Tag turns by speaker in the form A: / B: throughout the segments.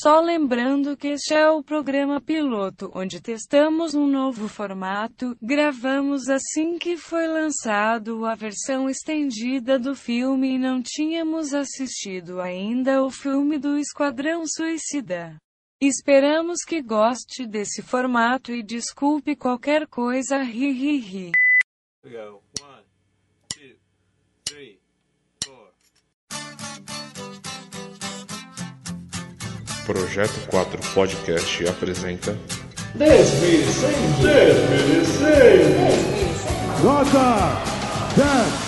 A: Só lembrando que este é o programa piloto, onde testamos um novo formato. Gravamos assim que foi lançado a versão estendida do filme e não tínhamos assistido ainda o filme do Esquadrão Suicida. Esperamos que goste desse formato e desculpe qualquer coisa, ri ri ri.
B: One, two, three,
C: Projeto 4 Podcast apresenta
D: Desmerecendo. Desmerecendo.
E: Nota 10.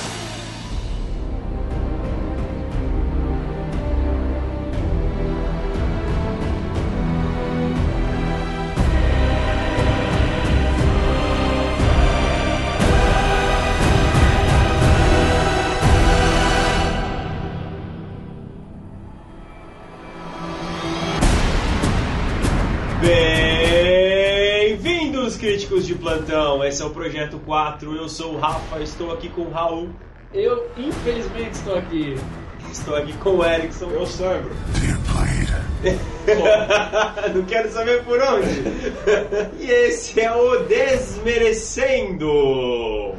B: Plantão. Esse é o Projeto 4. Eu sou o Rafa, estou aqui com o Raul,
D: Eu, infelizmente, estou aqui.
B: estou aqui com o Erickson.
C: Eu Sandro.
B: Não quero saber por onde. e esse é o Desmerecendo.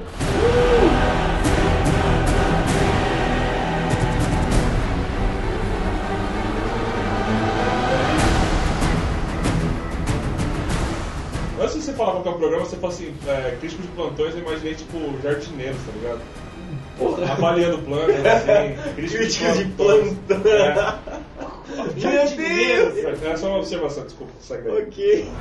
C: Antes de você falar qual que é o programa, você fala assim, é, crítico de plantões, eu imaginei tipo jardineiros, tá ligado?
D: Porra.
C: Avaliando planos, assim, crítico
B: de plantão.
C: É.
B: Meu
C: Jardineiros.
B: Deus.
C: É só uma observação, desculpa, segue daí.
B: Ok.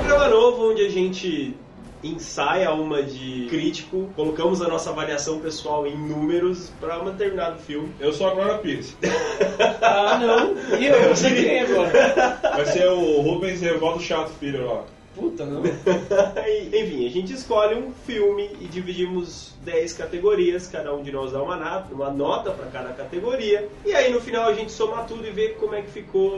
B: Programa novo onde a gente ensaia uma de crítico, colocamos a nossa avaliação pessoal em números para um determinado filme.
C: Eu sou a Glória Pires.
D: Ah, não. E eu? Você quem agora?
C: Vai ser o Rubens Evaldo Chato Filho lá.
D: Puta, não.
B: Enfim, a gente escolhe um filme e dividimos 10 categorias, cada um de nós dá uma nota, uma nota para cada categoria, e aí no final a gente soma tudo e vê como é que ficou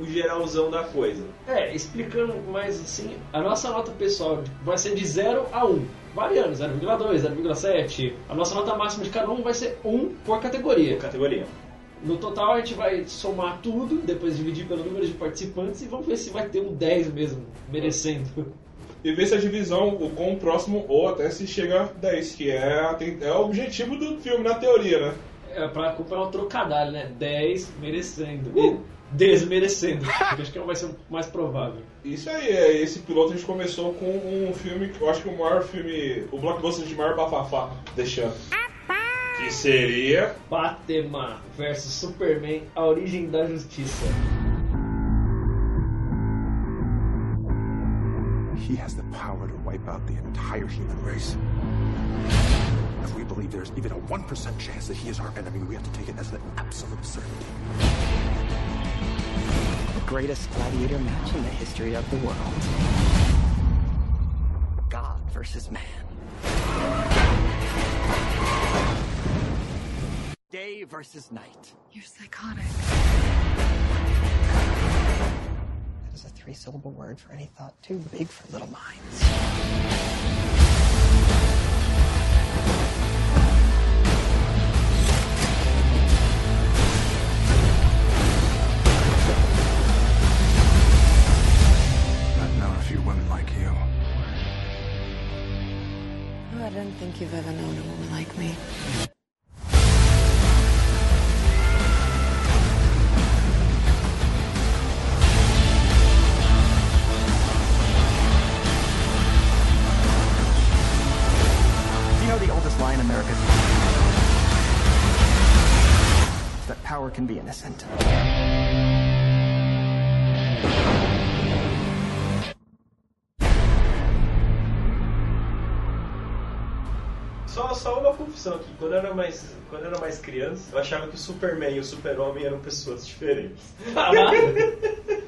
B: o geralzão da coisa.
D: É, explicando mais assim, a nossa nota pessoal vai ser de 0 a 1. Variando, 0,2, 0,7. A nossa nota máxima de cada um vai ser 1 por categoria.
B: Categoria.
D: No total a gente vai somar tudo, depois dividir pelo número de participantes e vamos ver se vai ter um 10 mesmo, merecendo.
C: E ver se a divisão, o quão próximo ou até se chega a 10, que é, tem- é o objetivo do filme, na teoria, né?
D: É pra acompanhar o trocadilho, né? 10 merecendo. E desmerecendo. acho que vai ser o mais provável.
C: Isso aí, é, esse piloto a gente começou com um filme que eu acho que o maior filme, o blockbuster de maior bafafá, deixando. Que seria.
D: Batman versus Superman, a origem da justiça.
E: He has the power to wipe out the entire human race. If we believe there's even a 1% chance that he is our enemy, we have to take it as an absolute certainty.
F: the greatest gladiator match in the history of the world. God versus man. Day versus night.
A: You're psychotic.
F: That is a three syllable word for any thought too big for little minds.
E: I've known a few women like you.
A: Oh, I don't think you've ever known a woman like me.
F: Can be innocent.
B: Só, só uma confusão aqui. Quando eu, era mais, quando eu era mais criança, eu achava que o Superman e o Super-Homem eram pessoas diferentes.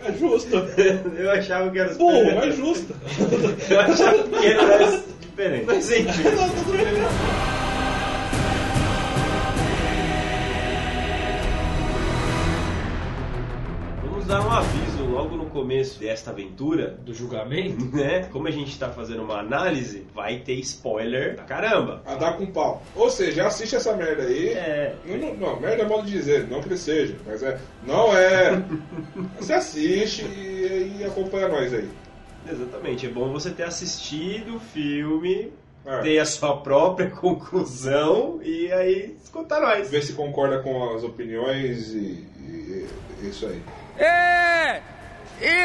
C: É justo.
B: Eu achava que eram
C: Burro, mas justo.
B: Eu achava que eram diferentes. Faz sentido. Dar um aviso logo no começo desta aventura,
D: Do julgamento?
B: né? Como a gente tá fazendo uma análise, vai ter spoiler pra caramba.
C: A dar com pau. Ou seja, assiste essa merda aí.
B: É.
C: Não, não, não, merda é modo de dizer, não que ele seja, mas é. Não é. Você assiste e, e acompanha nós aí.
B: Exatamente, é bom você ter assistido o filme,
C: É.
B: ter a sua própria conclusão e aí escutar nós.
C: Ver se concorda com as opiniões e, e- e isso aí.
G: É!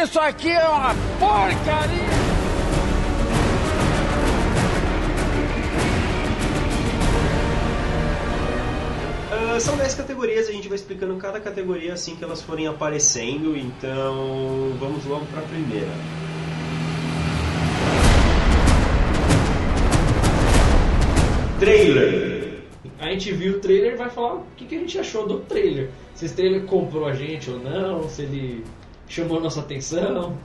G: Isso aqui é uma porcaria!
B: Ah, são 10 categorias, a gente vai explicando cada categoria assim que elas forem aparecendo, então vamos logo pra primeira. Trailer.
D: A gente viu o trailer e vai falar o que, que a gente achou do trailer. Se esse trailer comprou a gente ou não, se ele chamou a nossa atenção.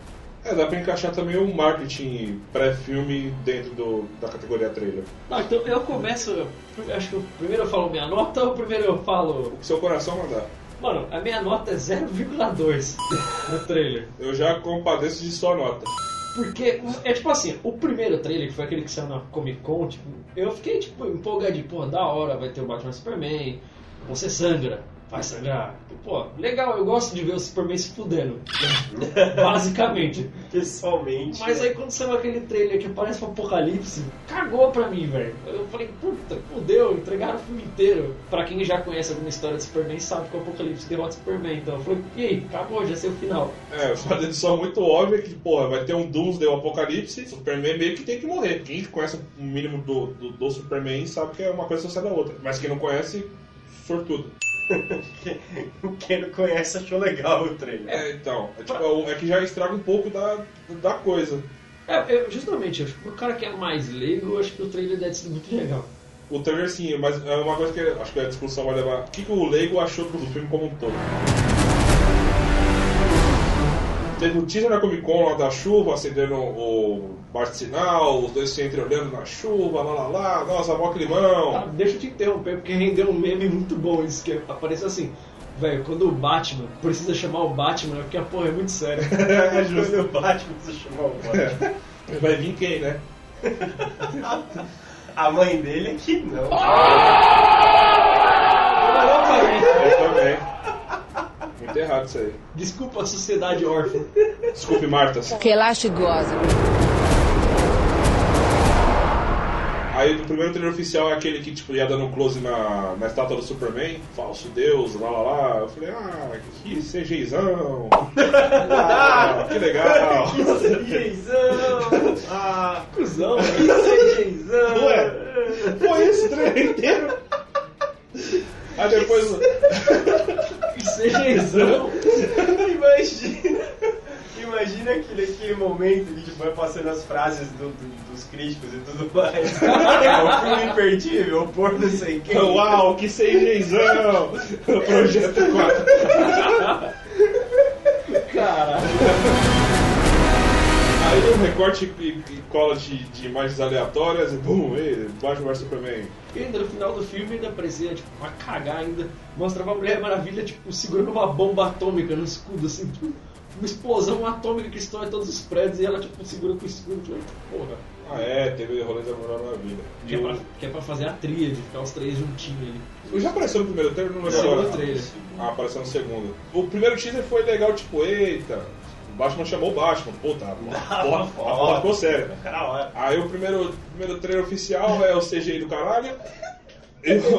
C: É, dá pra encaixar também um marketing pré-filme dentro do, da categoria trailer.
D: Não, então eu começo. Acho que eu- primeiro eu falo minha nota ou primeiro eu falo.
C: O que seu coração mandar.
D: Mano, a minha nota é 0,2 no trailer.
C: Eu já compadeço de sua nota.
D: Porque é tipo assim, o primeiro trailer, que foi aquele que saiu na Comic Con, tipo, eu fiquei tipo empolgadinho, pô, da hora, vai ter o Batman Superman, você sangra, vai sangrar. Pô, legal, eu gosto de ver o Superman se fudendo. Basicamente.
B: Pessoalmente.
D: Mas
B: né?
D: aí quando saiu aquele trailer que parece um apocalipse, cagou pra mim, velho. Eu falei, puta, fudeu, entregaram o filme inteiro. Pra quem já conhece alguma história de Superman, sabe que o apocalipse derrota o Superman. Então eu falei, e aí, acabou, já sei o final.
C: É, uma dedução muito óbvia que, porra, vai ter um Doomsday, um apocalipse, Superman meio que tem que morrer. Quem conhece o mínimo do, do, do Superman sabe que é uma coisa associada à outra. Mas quem não conhece, sortudo.
B: Quem não conhece achou legal o trailer.
C: É, então, é, tipo, é que já estraga um pouco da, da coisa.
D: É, eu- justamente, eu acho que pro cara que é mais leigo, eu acho que o trailer deve ser muito legal.
C: O trailer sim, mas é uma coisa que acho que a discussão vai levar. O que, que o Leigo achou do filme como um todo? Teve o teaser na Comic Con lá da chuva, acendendo o bate sinal, os dois se entreolhando na chuva, lá lá lá, nossa, mó
D: Ah,
C: climão.
D: deixa eu te interromper, porque rendeu um meme muito bom isso, que apareceu assim. Velho, quando o Batman precisa chamar o Batman, é porque a porra é muito séria.
B: É justo o Batman você chamou o Batman.
C: Vai vir quem, né?
B: A mãe dele aqui não.
C: Eu também. Muito errado isso aí.
D: Desculpa a sociedade órfã.
C: Desculpe, Martas.
H: Relaxa e goza.
C: Aí o primeiro trailer oficial é aquele que tipo, ia dando um close na, na estátua do Superman, falso deus, lá lá lá. Eu falei, ah, que CGzão. ah, que legal.
B: CGzão! Ah,
D: Cusão,
B: que CGzão!
C: Ué, foi esse trailer inteiro. Aí depois.
D: CGzão.
B: Imagina! Imagina aquele, aquele momento que tipo, vai passando as frases do- do- dos críticos e tudo mais. É o filme imperdível, por não sei quem.
C: Uau, que CGzão! Projeto 4.
D: Caralho.
C: Aí um recorte e, e cola de, de imagens aleatórias e bum, e Batman vs Superman.
D: E ainda no final do filme ainda parecia, tipo, uma cagar ainda. Mostrava a Mulher Maravilha, tipo, segurando uma bomba atômica no escudo, assim, tipo, uma explosão atômica que estoura todos os prédios e ela, tipo, segura com o escudo. Tipo, porra.
C: Ah é, teve rolês da Mulher Maravilha.
D: Que é, pra, que é pra fazer a tríade, ficar os três juntinhos ali.
C: Eu já apareceu no primeiro trailer, não lembro
D: Segundo
C: agora.
D: trailer.
C: Ah, apareceu no segundo. O primeiro teaser foi legal, tipo, eita, o Batman chamou o Batman. Puta, a porra, porra ficou séria. Aí o primeiro, primeiro trailer oficial é o CGI do caralho.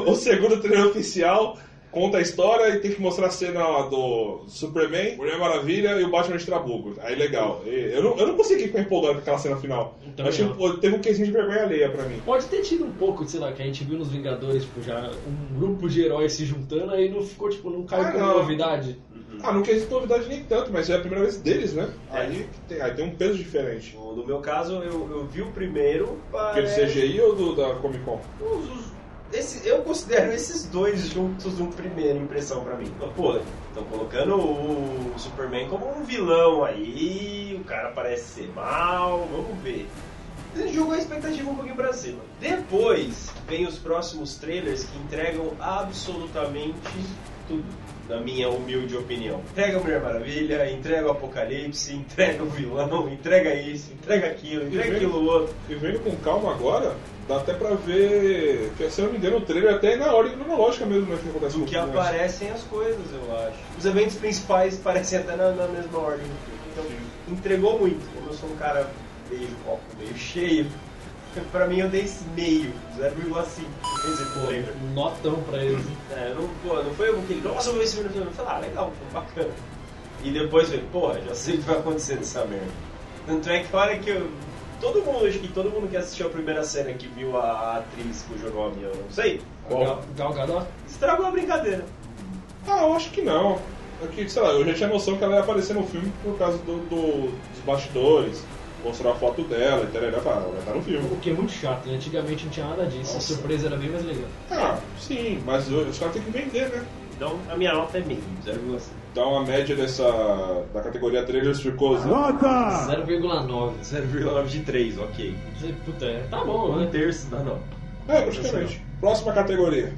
C: O, o segundo trailer oficial conta a história e tem que mostrar a cena lá do Superman, Mulher Maravilha e o Batman de Trabuco. Aí legal. E Eu não, eu não consegui ficar empolgado com aquela cena final. Eu achei, pô, teve um quesinho de vergonha alheia pra mim.
D: Pode ter tido um pouco, sei lá, que a gente viu nos Vingadores, tipo, já um grupo de heróis se juntando, aí não ficou, tipo, não caiu
C: Ah,
D: como novidade.
C: Ah, não quer novidade nem tanto, mas é a primeira vez deles, né?
B: É.
C: Aí, tem, aí tem um peso diferente.
B: No meu caso, eu, eu vi o primeiro.
C: Aquele
B: parece-
C: CGI ou do, da Comic Con?
B: Os- os- esse- eu considero esses dois juntos uma primeira impressão pra mim. Pô, estão colocando o Superman como um vilão aí, o cara parece ser mal, vamos ver. Jogou a expectativa um pouquinho pra cima. Depois vem os próximos trailers que entregam absolutamente tudo. Na minha humilde opinião. Entrega a Mulher Maravilha, entrega o Apocalipse, entrega o vilão, entrega isso, entrega aquilo, entrega
C: vendo-
B: aquilo outro.
C: E vendo com calma agora, dá até pra ver. Que, se eu não me engano, o trailer até é na ordem cronológica mesmo, né? Que acontece
B: Do
C: no
B: que aparecem as coisas, eu acho. Os eventos principais parecem até na, na mesma ordem do filme. Então, entregou muito. Como eu sou um cara meio copo, meio cheio, pra mim eu dei esse meio, 0,5 esse trailer.
D: Um notão pra eles.
B: É, não, pô, não foi aquele, nossa, eu vou ver esse filme. Eu falei, ah, legal, foi bacana. E depois eu falei, porra, já sei o que vai acontecer nessa merda. Tanto é que a hora que eu. Todo mundo, acho que todo mundo que assistiu a primeira cena que viu a, a atriz que jogou o avião, não sei,
D: Gal, Gal
B: estragou a brincadeira.
C: Ah, eu acho que não. É que, sei lá, eu já tinha noção que ela ia aparecer no filme por causa do, do- dos bastidores, mostrar a foto dela e tal. Ela vai estar no filme.
D: O que é muito chato, né? Antigamente não tinha nada disso.
C: Nossa.
D: A surpresa era bem mais legal.
C: Ah, sim, mas os caras têm que vender, né?
B: Então a minha nota é meio, 0,5.
C: Então a média dessa da categoria trailers ficou.
D: 0,9.
B: 0,9 de 3, ok.
D: Puta, é, tá bom,
B: Um
D: né?
B: terço da nota.
C: É, praticamente. Próxima categoria.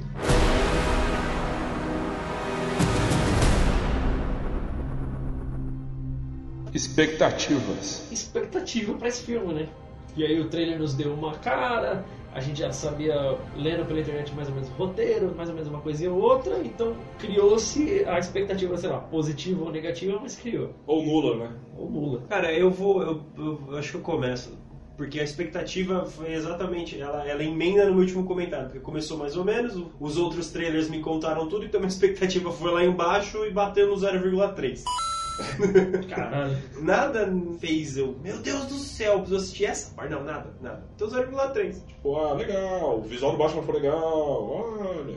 H: Expectativas.
D: expectativa pra esse filme, né? E aí o trailer nos deu uma cara, a gente já sabia, lendo pela internet mais ou menos o roteiro, mais ou menos uma coisinha ou outra, então criou-se a expectativa, sei lá, positiva ou negativa, mas criou.
C: Ou nula, né?
D: Ou nula.
B: Cara, eu vou. Eu, eu acho que eu começo. Porque a expectativa foi exatamente. Ela, ela emenda no meu último comentário. Porque começou mais ou menos, os outros trailers me contaram tudo, então minha expectativa foi lá embaixo e bateu no 0,3.
D: Caralho.
B: Nada fez eu. Meu Deus do céu, preciso assistir essa parte. Não, nada, nada. Então 0,3.
C: Tipo, ah, legal, o visual do Batman foi legal, olha.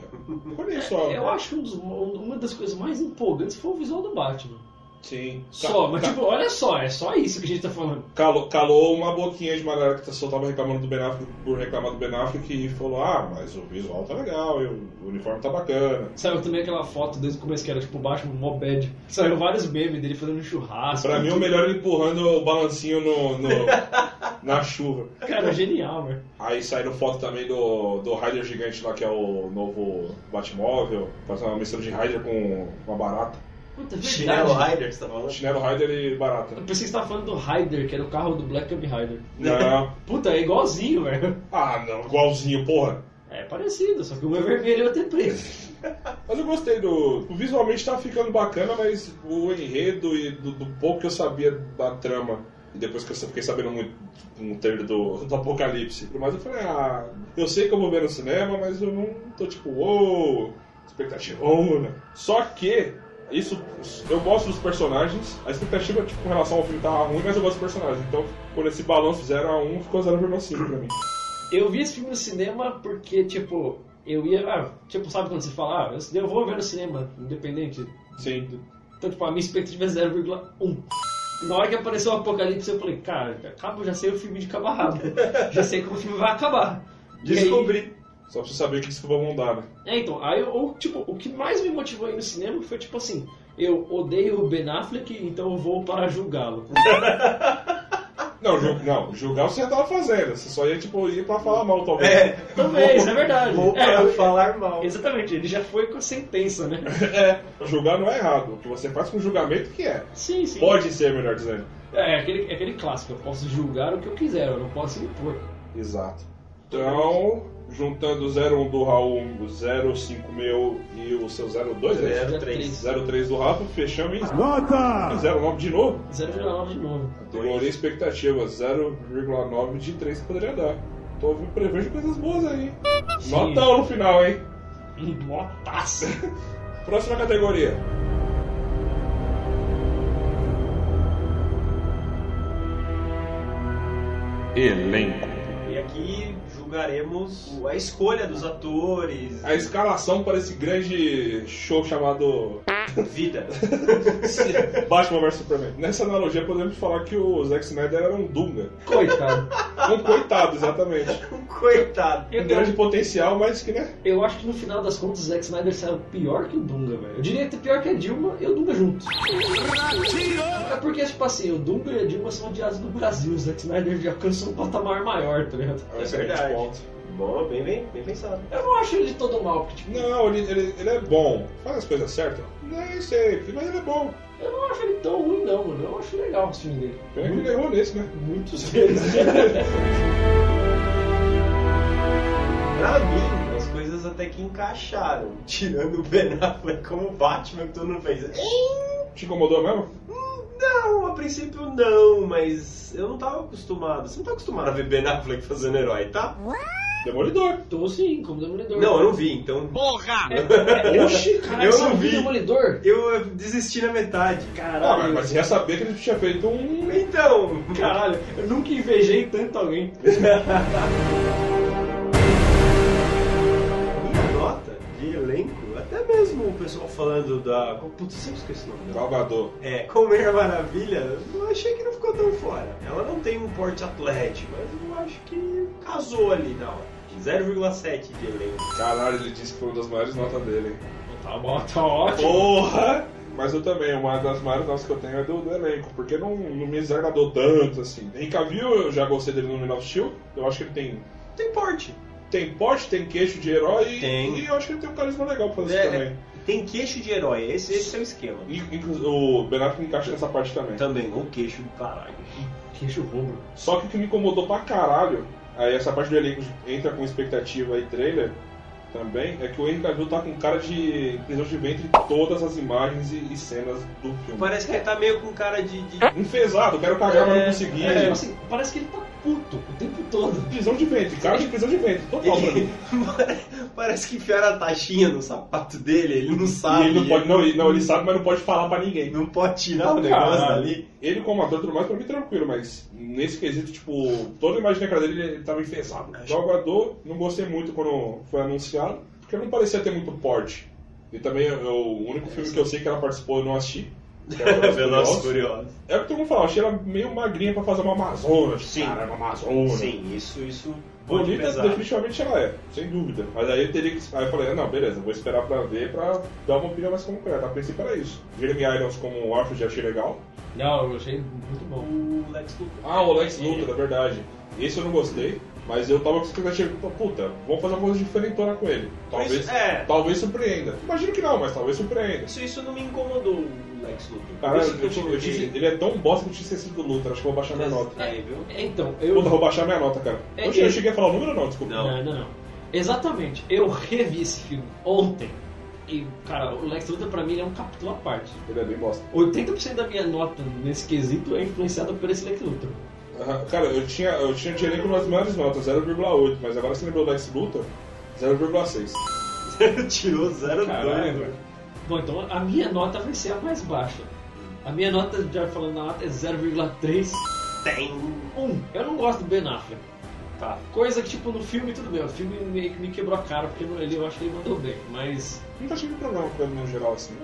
C: Olha só.
D: Eu acho que um dos- uma das coisas mais empolgantes foi o visual do Batman.
C: Sim.
D: Só, mas tipo, olha só, é só isso que a gente tá falando.
C: calou, calou uma boquinha de galera que só tava reclamando do Ben Affleck por reclamar do Ben Affleck e falou, ah, mas o visual tá legal, e o uniforme tá bacana.
D: Saiu também aquela foto desde o começo que era tipo o Batman mó bad. Saiu vários memes dele fazendo churrasco.
C: Pra mim, o melhor é ele empurrando o balancinho no, no- na chuva.
D: Cara, genial, velho.
C: Aí saíram foto também do, do Rider gigante lá, que é o novo Batmóvel. Faz uma mistura de Rider com uma barata.
D: Puta, é
B: Chinelo. Rider, você tá falando?
C: Chinelo Rider e barata.
D: Eu pensei que você tava falando do Ryder, que era o carro do Black Cab Rider.
C: Não.
D: Puta, é igualzinho, velho.
C: Ah, não, igualzinho, porra.
D: É parecido, só que um é vermelho e o outro é preto.
C: Mas eu gostei do. Visualmente tá ficando bacana, mas o enredo e do, do pouco que eu sabia da trama. E depois que eu fiquei sabendo muito um trailer do, do Apocalipse. Mas eu falei, ah, eu sei que eu vou ver no cinema, mas eu não tô tipo, uou, expectativona. Só que, isso, eu gosto dos personagens. A expectativa tipo, com relação ao filme tava ruim, mas eu gosto dos personagens. Então, por esse balanço 0 a 1 ficou 0,5 pra mim.
D: Eu vi esse filme no cinema porque, tipo, eu ia. Ah, tipo, sabe quando você fala, ah, eu vou ver no cinema, independente.
C: Sim.
D: Então, tipo, a minha expectativa é 0,1. Na hora que apareceu o Apocalipse, eu falei, cara, acaba, eu já sei o filme de cabo a rabo. já sei como o filme vai acabar. E aí-
B: Descobri.
C: Só pra você saber o que isso vão dar, né?
D: É, então, aí eu, tipo, o que mais me motivou a ir no cinema foi tipo assim, eu odeio o Ben Affleck, então eu vou para julgá-lo.
C: Não, ju- não, julgar você já tava fazendo. Você só ia, tipo, ir pra falar mal, talvez.
B: É.
D: Também, isso é verdade.
B: Vou
D: É,
B: para
D: eu-
B: falar mal.
D: Exatamente, ele já foi com a sentença, né?
C: É, julgar não é errado. O que você faz com julgamento que é.
D: Sim, sim.
C: Pode ser, melhor dizendo.
D: É, é aquele, é aquele clássico, eu posso julgar o que eu quiser, eu não posso impor.
C: Exato. Então, juntando o 01 do Raul, o 05 meu e o seu 02, é isso?
B: 03.
C: 03 do Rafa, fechamos em Nota! 09 de novo.
D: 0,9 de novo.
C: Melhorei a expectativa, 0,9 de 3 que poderia dar. Tô prevejo coisas boas aí.
D: Sim.
C: Notão no final, hein?
D: Notaça!
C: Próxima categoria.
H: Elenco.
B: E aqui julgaremos a escolha dos atores,
C: A escalação para esse grande show chamado
B: vida.
C: Batman vs Superman. Nessa analogia, podemos falar que o Zack Snyder era um Dunga.
D: Coitado.
C: Um coitado, exatamente.
B: Coitado.
C: Um grande potencial, mas que, né?
D: Eu acho que no final das contas o Zack Snyder saiu pior que o Dunga, velho. Eu diria que pior que a Dilma e o Dunga juntos. É porque, tipo assim, o Dunga e a Dilma são odiados no Brasil. O Zack Snyder já alcançou um patamar maior, tá ligado?
C: É um
B: verdade. Bom, bem, bem, bem pensado.
D: Eu não acho ele todo mal, porque, tipo,
C: Não, ele, ele, ele é bom. Faz as coisas certas. Nem sempre, mas ele é bom.
D: eu não acho ele tão ruim, não, mano. Eu acho legal o filme dele.
C: Pena que ele errou nesse, né?
D: Muitos vezes.
B: Pra mim, as coisas até que encaixaram. Tirando o Ben Affleck como Batman, que todo mundo fez.
C: Te incomodou mesmo?
B: Não, a princípio não, mas eu não tava acostumado. Você não tá acostumado a ver Ben Affleck fazendo herói, tá?
C: Demolidor.
D: Tô sim, como Demolidor.
B: Não, eu não vi, então.
G: Porra!
C: Oxi!
D: Caralho,
B: Eu
D: você
B: não vi.
D: Demolidor?
B: Eu desisti na metade.
C: Ah,
D: Caralho.
C: mas, mas ia saber que ele tinha feito um.
B: Então,
D: Caralho, eu nunca invejei tanto alguém.
B: mesmo o pessoal falando da. Putz, eu sempre esqueci o nome dela.
C: Galgador.
B: É, Comer Maravilha, eu achei que não ficou tão fora. Ela não tem um porte atlético, mas eu acho que casou ali na hora. 0,7 de elenco.
C: Caralho, ele disse que foi uma das maiores notas dele. hein?
D: Tá bom, tá ótimo.
C: Porra! Mas eu também, uma das maiores notas que eu tenho é do, do elenco, porque não, não me desagradou tanto assim. Henry Cavill, eu já gostei dele no Man of Steel, eu acho que ele tem,
B: Tem porte.
C: Tem porte, tem queixo de herói
B: Tem.
C: e eu acho que ele tem um carisma legal pra fazer
B: É,
C: isso também.
B: tem queixo de herói, esse, esse é o esquema.
C: E, o Ben Affleck encaixa nessa parte também.
B: Também, o queixo do caralho.
D: Queixo rubro.
C: Só que o que me incomodou pra caralho, aí essa parte do elenco entra com expectativa e trailer também, é que o Henry Cavill tá com cara de prisão de ventre em todas as imagens e, e cenas do filme.
B: Parece que ele tá meio com cara de. de...
C: Enfesado, quero cagar, mas não
B: É,
C: consegui.
D: É, tipo assim, parece que ele tá puto o tempo todo.
C: Prisão de ventre, cara de prisão de ventre, total pra mim.
B: Parece que enfiaram a taxinha no sapato dele, ele não
C: E
B: sabe.
C: ele não pode, não, ele- não, ele sabe, mas não pode falar pra ninguém.
B: Não pode tirar o negócio
C: Caralho.
B: dali.
C: Ele como ator tudo mais, pra mim tranquilo, mas nesse quesito, tipo, toda a imagem da cara dele, ele tava enfesado. Jogador, não gostei muito quando foi anunciado, porque não parecia ter muito porte. E também eu- o único filme que eu sei que ela participou eu não assisti. É o Velozes Furiosos.
B: Curiosos.
C: É o que todo mundo fala, eu achei ela meio magrinha pra fazer uma Amazona.
B: Sim.
C: Cara, uma Amazona.
B: Sim, isso, isso
C: Bonita, definitivamente ela é, sem dúvida. Mas aí eu teria que. Aí eu falei, ah, não, beleza, vou esperar pra ver pra dar uma opinião mais concreta. A princípio era isso. Jeremy Irons como o Arthur já achei legal.
D: Não, eu achei muito bom.
B: O Lex Luthor.
C: Ah, o Lex Luthor, é verdade. Esse eu não gostei, mas eu tava com expectativa, puta, vamos fazer uma coisa diferentona com ele. Talvez,
B: Isso, é.
C: talvez surpreenda. Imagino que não, mas talvez surpreenda.
B: Isso, isso não me incomodou, Lex Luthor.
C: Caralho, eu eu tinha- ele é tão bosta que eu tinha esquecido do Luthor, acho que eu vou baixar minha nota.
B: Aí, viu?
D: Então, eu.
C: Puta, vou baixar minha nota, cara.
D: É,
C: eu, cheguei,
D: é.
C: eu cheguei a falar o número não, desculpa.
B: Não.
D: Não, não, não. Exatamente. Eu revi esse filme ontem. E, cara, o Lex Luthor pra mim é um capítulo à parte.
C: Ele é bem bosta.
D: 80% da minha nota nesse quesito é influenciada por esse Lex Luthor.
C: Aham, Cara, eu tinha, eu tinha de elenco nas maiores notas, 0,8, mas agora você lembrou do Lex Luthor, 0,6.
B: Tirou 0,2.
D: Caralho.
B: velho.
D: Bom, então a minha nota vai ser a mais baixa. A minha nota, já falando na nota, é 0,3.
B: Tem.
D: Um, eu não gosto do Ben Affleck.
B: Tá.
D: Coisa que, tipo, no filme tudo bem. O filme meio que me quebrou a cara, porque ele, eu acho que ele mandou bem. Mas
C: Não tá achando problema com ele no geral, assim.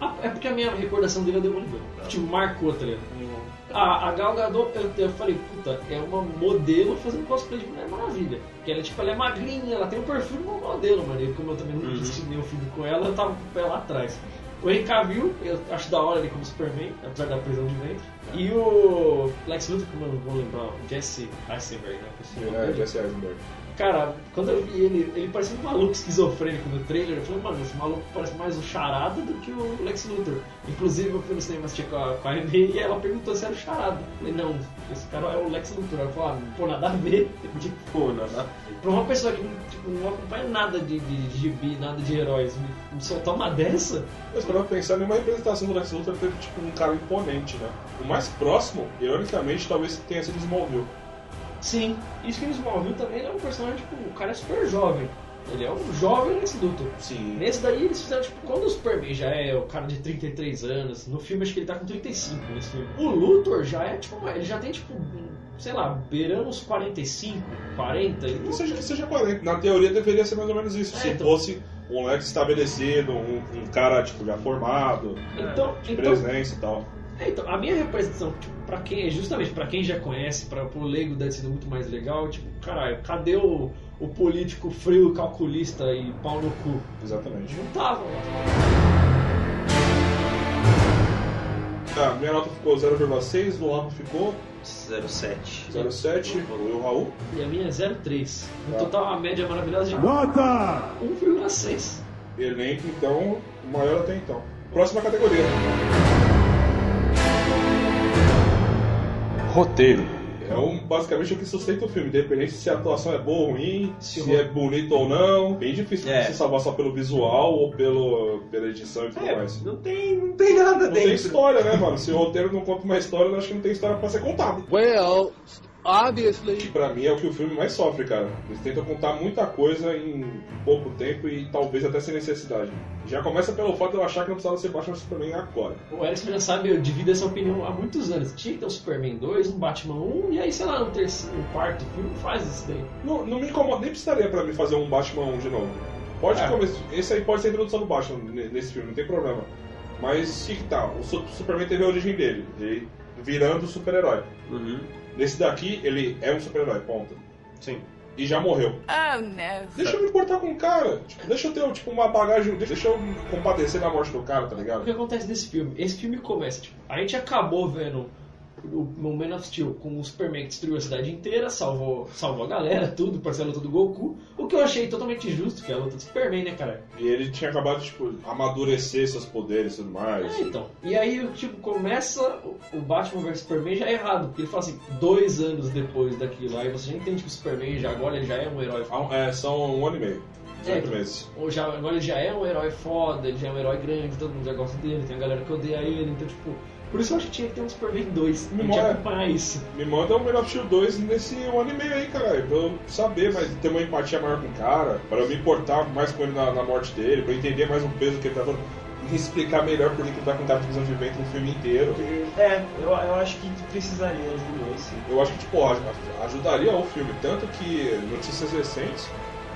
D: Ah, É porque a minha recordação dele é o Demolidor. Tipo, marcou, tá ligado? A, a Gal Gadot, eu, eu falei, puta, é uma modelo fazendo cosplay de Mulher Maravilha. Que ela, tipo, ela é magrinha, ela tem um perfil de uma modelo, mano. E como eu também não quis assistir nenhum filme com ela, eu tava com o pé lá atrás. O Henry Cavill, eu acho da hora ele como Superman, apesar da prisão de ventre. E o Lex Luthor, como eu não vou lembrar, o Jesse Eisenberg, né?
C: É. Jesse Eisenberg.
D: Cara, quando eu vi ele, ele parecia um maluco esquizofrênico no trailer. Eu falei, mano, esse maluco parece mais o Charada do que o Lex Luthor. Inclusive, eu fui no cinema assistir com a, com a Aimee e ela perguntou se era o Charada. Eu falei, não, esse cara é o Lex Luthor. Ela falou, ah, pô, nada a ver. Tipo,
B: Pô, nada.
D: pra uma pessoa que tipo, não acompanha nada de, de, de gibi, nada de heróis, me, me soltar uma dessa,
C: Mas quando eu pensar, nenhuma representação do Lex Luthor teve tipo um cara imponente, né? O mais próximo, ironicamente, talvez tenha sido Smallville.
D: Sim. Isso que o Smallville também ele é um personagem, tipo, o cara é super jovem. Ele é um jovem Lex Luthor.
C: Sim.
D: Nesse daí eles fizeram, tipo, quando o Superman já é o cara de 33 anos, no filme acho que ele tá com 35 nesse filme. O Luthor já é, tipo, ele já tem, tipo, sei lá, beirando os 45, 40.
C: Que
D: Então,
C: seja, que seja 40. Na teoria deveria ser mais ou menos isso.
D: É,
C: Se
D: então.
C: fosse um Lex estabelecido, um, um cara tipo, já formado,
D: então,
C: de
D: então,
C: presença e tal.
D: é, então, a minha representação, tipo, pra quem, justamente pra quem já conhece, pra, pro leigo deve ser muito mais legal, tipo, caralho, cadê o, o político frio, calculista e pau no cu?
C: Exatamente.
D: Não tava lá.
C: Tá, minha nota ficou 0,6, do Labo ficou
B: 07.
C: 0,7, e o Raul?
D: E a minha é 0,3. No
C: Tá.
D: total, a média maravilhosa de
E: Nota!
D: 1,6.
C: Elenco, então, o maior até então. Próxima categoria.
H: Roteiro.
C: É um, basicamente o que sustenta o filme, independente se a atuação é boa ou ruim, se,
D: Se o-
C: é bonito ou não. Bem difícil
B: É.
C: você salvar só pelo visual ou pelo, pela edição e tudo
B: É,
C: mais.
B: não tem, não tem nada
C: Não
B: dentro.
C: tem história, né, mano? Se o roteiro não conta uma história, eu acho que não tem história pra ser contada.
G: Well, obviously.
C: Que pra mim é o que o filme mais sofre, cara. Eles tentam contar muita coisa em pouco tempo e talvez até sem necessidade. Já começa pelo fato de eu achar que não precisava ser Batman Superman agora.
D: O Erickson já sabe, eu divido essa opinião há muitos anos. Tinha que ter um Superman 2, um Batman 1, e aí, sei lá, no terceiro, no quarto filme faz isso daí.
C: Não, não me incomoda, nem precisaria pra mim fazer um Batman 1 de novo. Pode
D: É.
C: começar. Esse aí pode ser a introdução do Batman ne- nesse filme, não tem problema. Mas o que, que tá? O Su- Superman teve a origem dele, ele virando super-herói.
B: Uhum.
C: Nesse daqui, ele é um super-herói, ponto.
B: Sim.
C: E já morreu.
A: Oh, no.
C: Deixa eu me importar com o cara. Tipo, deixa eu ter tipo, uma bagagem. Deixa eu compadecer da morte do cara, tá
D: O que
C: ligado?
D: acontece nesse filme? Esse filme começa, tipo, a gente acabou vendo o, o Man of Steel com o Superman que destruiu a cidade inteira, salvou, salvou a galera, tudo, parcela luta do Goku. O que eu achei totalmente justo, que é a luta do Superman, né, cara?
C: E ele tinha acabado de tipo, amadurecer seus poderes e tudo mais.
D: É, então. E aí, tipo, começa o- Batman vs Superman já é errado, porque ele fala assim, dois anos depois daquilo, aí você já entende que o Superman já agora ele já é um herói
C: é, são um ano e meio.
D: É,
C: 18
D: então. já, agora ele já é um herói foda, ele já é um herói grande, todo mundo já gosta dele, tem a galera que odeia ele, então tipo. Por isso eu acho que tinha que ter um Superman 2.
C: Me
D: A gente ia
C: mora-
D: acompanhar isso.
C: Me manda um Man of Steel 2 nesse um ano e meio aí, caralho. Pra eu saber, mas ter uma empatia maior com o cara, pra eu me importar mais com ele na, na morte dele, pra eu entender mais o peso que ele tá falando. E explicar melhor por que ele tá com de vento no filme inteiro.
B: É, eu, eu acho que precisaria de dois, sim.
C: Eu acho que, tipo, aj- ajudaria o filme. Tanto que notícias recentes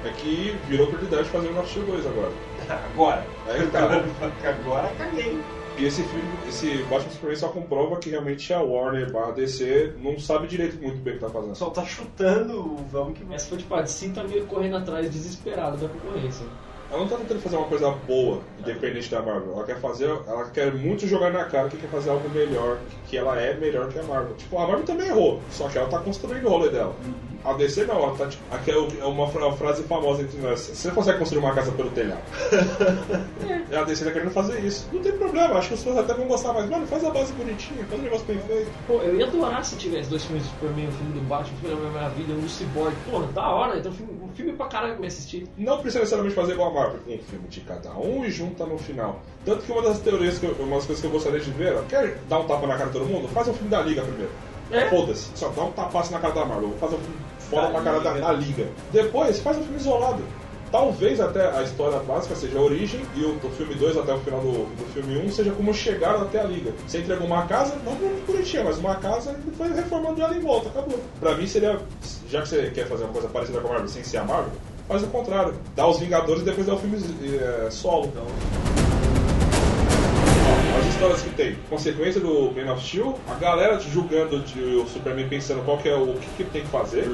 C: é que virou prioridade fazer o Man of Steel 2 agora.
B: Agora.
C: Aí, cara,
B: Agora caguei.
C: E esse filme, esse Batman Superman só comprova que realmente a Warner barra DC não sabe direito muito bem o que tá
B: O
C: fazendo.
B: pessoal tá chutando, vamos que
D: Essa foi tipo, a DC tá meio correndo atrás desesperado da concorrência.
C: Ela não tá tentando fazer uma coisa boa, independente da Marvel. Ela quer fazer, ela quer muito jogar na cara que quer fazer algo melhor, que ela é melhor que a Marvel. Tipo, a Marvel também errou, só que ela tá construindo o rolê dela. A DC não, tá tipo. Aqui é o- é uma fra- frase famosa entre nós. Você consegue construir uma casa pelo telhado. E a DC tá querendo fazer isso. Não tem problema, acho que os fãs até vão gostar mais. Mano, faz a base bonitinha, faz um negócio bem feito.
D: Pô, eu ia adorar se tivesse dois filmes do Superman, um filme do Batman, um filme da Maravilha, um do Cyborg. Porra, da hora, então filme, um filme pra caralho pra me assistir.
C: Não precisa necessariamente fazer igual a Marvel, um filme de cada um e junta no final. Tanto que uma das teorias, que eu, uma das coisas que eu gostaria de ver, ó, quer dar um tapa na cara de todo mundo? Faz um filme da Liga primeiro.
D: É?
C: Foda-se, só dá um tapaço na cara da Marvel, vou fazer um filme fora
B: Da
C: pra cara da, da Liga. Depois, faz um filme isolado. Talvez até a história básica seja a origem e o, o filme 2 até o final do, do filme 1 um, seja como chegaram até a Liga. Você entregou uma casa, não muito bonitinha, mas uma casa e foi reformando ela em volta, acabou. Pra mim seria, já que você quer fazer uma coisa parecida com a Marvel sem ser a Marvel, faz o contrário. Dá os Vingadores e depois dá o filme eh, solo. Ó, As histórias que tem, consequência do Man of Steel, a galera julgando de o Superman pensando qual que é o, que, que ele tem que fazer,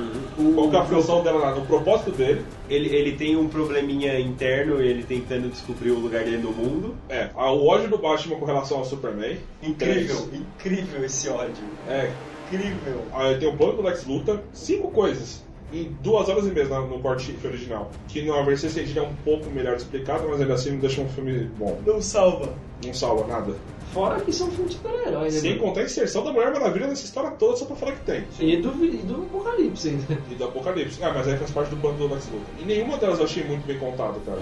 C: qual que é a função dela lá, no propósito dele.
B: Ele, ele tem um probleminha interno, ele tentando descobrir o lugar dele no mundo.
C: É, o ódio do Batman com relação ao Superman.
B: Incrível,
C: Três.
B: incrível esse ódio.
C: É,
B: Incrível.
C: aí tem o plano do Lex Luthor, cinco coisas. Em duas horas e meia no, corte original. Que na versão estendida é um pouco melhor explicado, mas ainda assim não deixa um filme bom.
B: Não salva.
C: Não salva nada.
D: Fora que são filmes de super-herói, né?
C: Sem
D: mano?
C: contar a inserção da Mulher Maravilha nessa história toda, só pra falar que tem.
D: E do, e do Apocalipse ainda.
C: E do Apocalipse. Ah, mas aí faz parte do plano do Lex Luthor. E nenhuma delas eu achei muito bem contado, cara.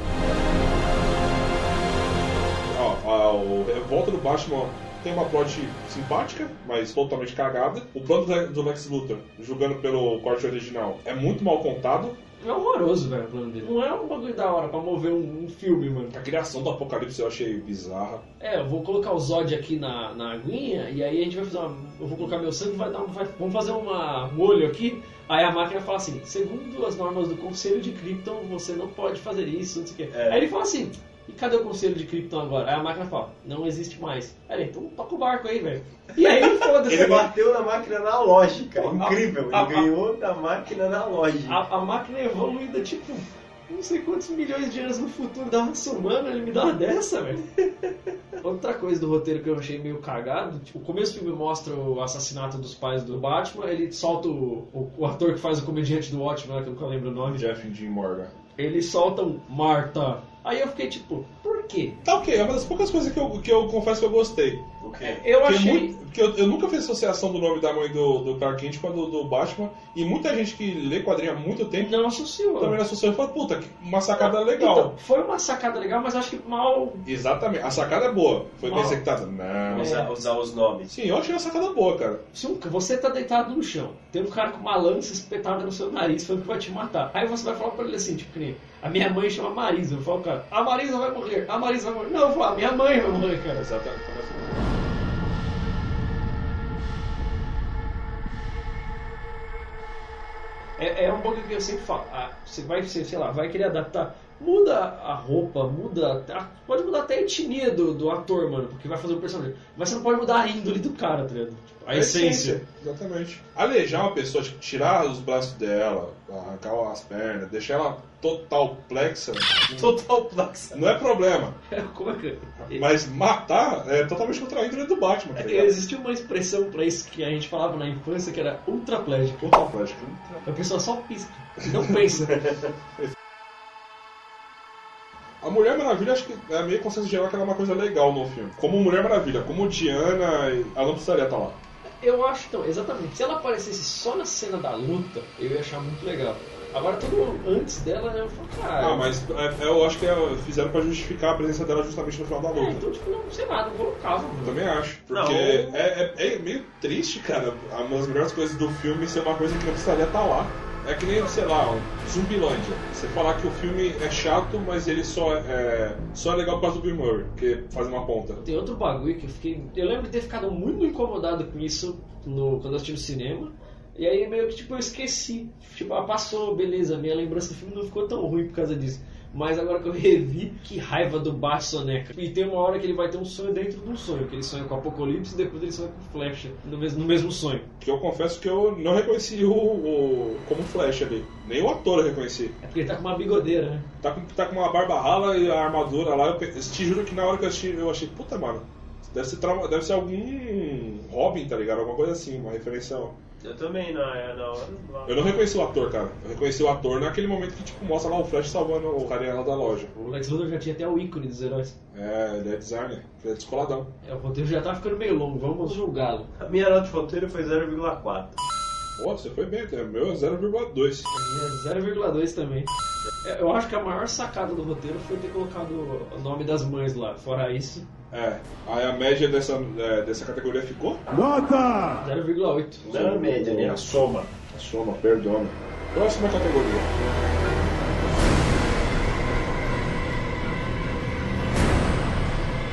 C: Ó, a, o Revolta do Batman tem uma plot simpática, mas totalmente cagada. O plano do Le- do Lex Luthor, julgando pelo corte original, é muito mal contado.
D: É horroroso, velho, o plano dele. Não é um bagulho da hora pra mover um, um filme, mano.
C: A criação do Apocalipse eu achei bizarra.
D: É, eu vou colocar o Zod aqui na, na aguinha e aí a gente vai fazer uma. Eu vou colocar meu sangue vai dar um- vai- Vamos fazer uma, um olho aqui. Aí a máquina fala assim: segundo as normas do Conselho de Krypton, você não pode fazer isso, não sei o quê.
B: É.
D: Aí ele fala assim. E cadê o conselho de Krypton agora? Aí a máquina fala, não existe mais. Aí ele, então toca o barco aí, velho. E aí, foda-se.
B: Ele bateu na máquina analógica.
D: Pô, a-
B: Incrível. Ele
D: a- a-
B: ganhou da máquina analógica.
D: A, a máquina evoluída, tipo, não sei quantos milhões de anos no futuro, dava somando, ele me dá uma dessa, velho. Outra coisa do roteiro que eu achei meio cagado, tipo, o começo do filme mostra o assassinato dos pais do Batman, ele solta o, o, o ator que faz o comediante do Watchmen, que eu nunca lembro o nome.
C: Jeff Dean Morgan.
D: Eles soltam Marta. Aí eu fiquei tipo, por quê?
C: Tá ok, é uma das poucas coisas que eu, que eu confesso que eu gostei.
B: Ok.
D: Eu achei.
C: muito- porque eu, eu nunca fiz associação do nome da mãe do, do Clark Kent com a do, do Batman. E muita gente que lê quadrinho há muito tempo
D: Não associou.
C: também não associou e fala, puta, que uma sacada legal.
D: Então, foi uma sacada legal, mas acho que mal.
C: Exatamente, a sacada é boa. Foi bem
D: Mal.
C: executada? Não.
B: Usar, usar os nomes.
C: Sim, eu achei a sacada boa, cara.
D: Se um- você tá deitado no chão, tem um cara com uma lança espetada no seu nariz falando que vai te matar. Aí você vai falar pra ele assim, tipo, que nem, a minha mãe chama Marisa. Eu falo, cara, a Marisa vai morrer, a Marisa vai morrer. Não, eu falo, a minha mãe vai morrer, cara.
C: Exatamente.
D: É, é um bagulho que eu sempre falo. Ah, você vai, sei lá, vai querer adaptar. Muda a roupa, muda. a- pode mudar até a etnia do, do ator, mano, porque vai fazer o personagem. Mas você não pode mudar a índole do cara, tá ligado? Tipo, a essência.
C: Exatamente. Alejar uma pessoa, tipo, tirar os braços dela, arrancar as pernas, deixar ela total plexa,
B: Total plaxa.
C: não é problema.
D: Como é que.
C: Mas matar é totalmente contra a índole do Batman, tá?
D: Existia uma expressão pra isso que a gente falava na infância que era ultraplégico.
C: Plexa.
D: A pessoa só pisca, não pensa.
C: A Mulher Maravilha, acho que é meio consenso geral que ela é uma coisa legal no filme. Como Mulher Maravilha, como Diana, ela não precisaria estar lá.
D: Eu acho então, exatamente. Se ela aparecesse só na cena da luta, eu ia achar muito legal. Agora, tudo antes dela, né? Eu falo, cara.
C: Ah, mas é, eu acho que é- fizeram pra justificar a presença dela justamente no final da
D: É,
C: luta.
D: então, tipo, não sei lá, não colocava.
C: Eu também acho. Porque
B: Não.
C: é, é- é meio triste, cara, uma das melhores coisas do filme ser uma coisa que não precisaria estar lá. É que nem, sei lá, um Zumbilândia. Você falar que o filme é chato, mas ele só é, só é legal por causa do Bill Murray, que faz uma ponta.
D: Tem outro bagulho que eu fiquei. Eu lembro de ter ficado muito incomodado com isso no, quando eu assisti no cinema. E aí meio que tipo eu esqueci. Tipo, ah, passou, beleza, minha lembrança do filme não ficou tão ruim por causa disso. Mas agora que eu revi, que raiva do Bat Soneca. E tem uma hora que ele vai ter um sonho dentro de um sonho, que ele sonha com o Apocalipse e depois ele sonha com Flecha no mesmo, no mesmo sonho.
C: Que eu confesso que eu não reconheci o, o como Flash ali. Nem o ator eu reconheci.
D: É porque ele tá com uma bigodeira, né?
C: Tá com, tá com uma barba rala e a armadura lá. Eu te juro que na hora que eu assisti, eu achei, puta, mano. Deve ser, trauma- deve ser algum Robin, tá ligado? Alguma coisa assim, uma referência.
B: Eu também, na, é, na hora.
C: Eu não reconheci o ator, cara. Eu reconheci o ator naquele momento que, tipo, mostra lá o Flash salvando o carinha lá da loja.
D: O Lex Luthor já tinha até o ícone dos heróis.
C: É, ele é designer, ele é descoladão.
D: É, o roteiro já tá ficando meio longo, vamos julgá-lo.
B: A minha nota de roteiro foi 0,4.
C: Pô, você foi bem, até. meu é 0,2.
D: É 0,2 também. É, Eu acho que a maior sacada do roteiro foi ter colocado o nome das mães lá. Fora isso,
C: É, aí a média dessa, é, dessa categoria ficou?
D: 0,8.
B: Não era a média, né? A soma.
C: A soma, perdona. Próxima categoria.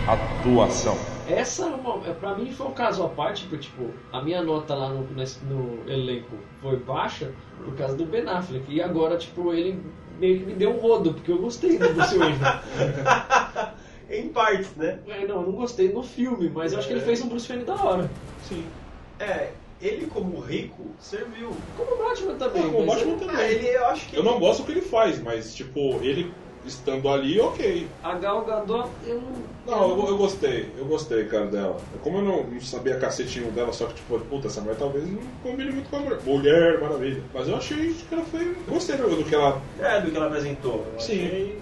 H: Atuação.
D: Essa, é uma, é, pra mim, foi um caso à parte, porque, tipo, a minha nota lá no, no elenco foi baixa por causa do Ben Affleck. E agora, tipo, ele meio que me deu um rodo, porque eu gostei do Bruce Wayne.
B: em partes, né?
D: É, não, eu não gostei no filme, mas eu acho que ele fez um Bruce Wayne da hora.
C: Sim.
B: É, ele como rico serviu.
D: Como o Batman também.
C: Como o Batman
D: eu-
C: também.
B: Ah, ele, eu acho que.
C: Eu não gosto do que ele faz, mas, tipo, ele estando ali, ok.
D: A Gal Gadot, eu não...
C: Não, eu, eu gostei, eu gostei, cara, dela. Como eu não, não sabia cacetinho dela, só que, tipo, puta, essa mulher talvez não combine muito com a mulher. Mulher, maravilha. Mas eu achei que ela foi. Gostei do, do que ela.
B: É, do que ela apresentou. Eu
C: Sim.
B: achei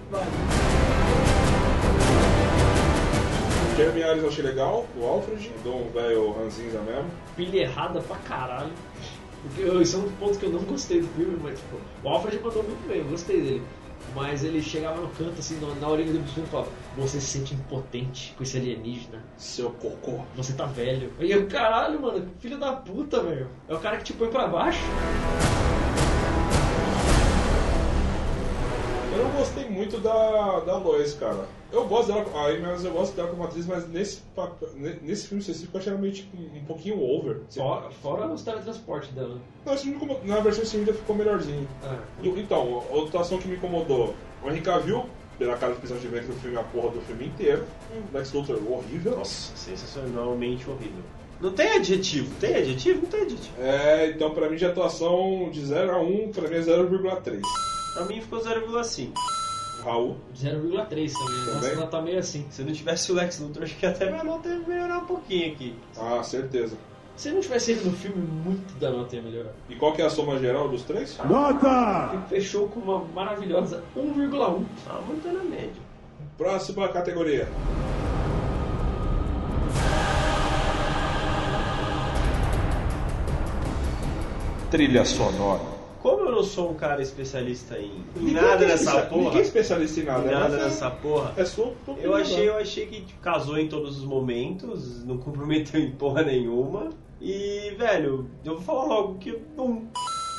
C: Irons eu achei legal, o Alfred, dou um velho ranzinza mesmo.
D: pilha errada pra caralho. Porque eu- isso é um ponto que eu não gostei do filme, mas tipo, o Alfred mandou muito bem, eu gostei dele. Mas ele chegava no canto, assim, na, na orelha do filme e falava, você se sente impotente com esse alienígena,
C: Seu cocô.
D: você tá velho. E eu, caralho, mano, filho da puta, velho. É o cara que te põe pra baixo.
C: Eu gostei muito da, da Lois, cara. Eu gosto dela, aí, mas eu gosto dela como atriz, mas nesse, papel- nesse filme específico eu achei ela meio tipo, um pouquinho over.
D: Fora, fora os teletransportes dela.
C: Não, como- na versão estendida ficou melhorzinho.
D: Ah,
C: E- Então, outra atuação que me incomodou, o Henry Cavill, pela cara de prisão de ventre do filme, a porra do filme inteiro. Lex Luthor, horrível.
B: Nossa, sensacionalmente horrível. Não tem adjetivo. Tem adjetivo? Não tem adjetivo.
C: É, então pra mim de atuação de 0 a 1, pra mim é 0,3.
B: Pra mim ficou 0,5.
C: Raul.
D: 0,3 também. Nossa,
C: Também?
D: ela tá meio assim.
B: Se não tivesse o Lex Luthor, acho que até minha nota ia melhorar um pouquinho aqui.
C: Ah, certeza.
D: Se não tivesse ele no filme, muito da nota ia melhorar.
C: E qual que é a soma geral dos três?
D: Ele fechou com uma maravilhosa 1,1.
B: Ah, muito na média.
C: Próxima categoria.
H: Trilha sonora.
B: Como eu não sou um cara especialista em, em nada nessa porra,
C: Ninguém é especialista em nada.
B: em nada
C: mas é-
B: nessa porra,
C: É sua
B: eu achei,
C: né?
B: eu achei que casou em todos os momentos, não comprometeu em porra nenhuma. E, velho, eu vou falar logo que um.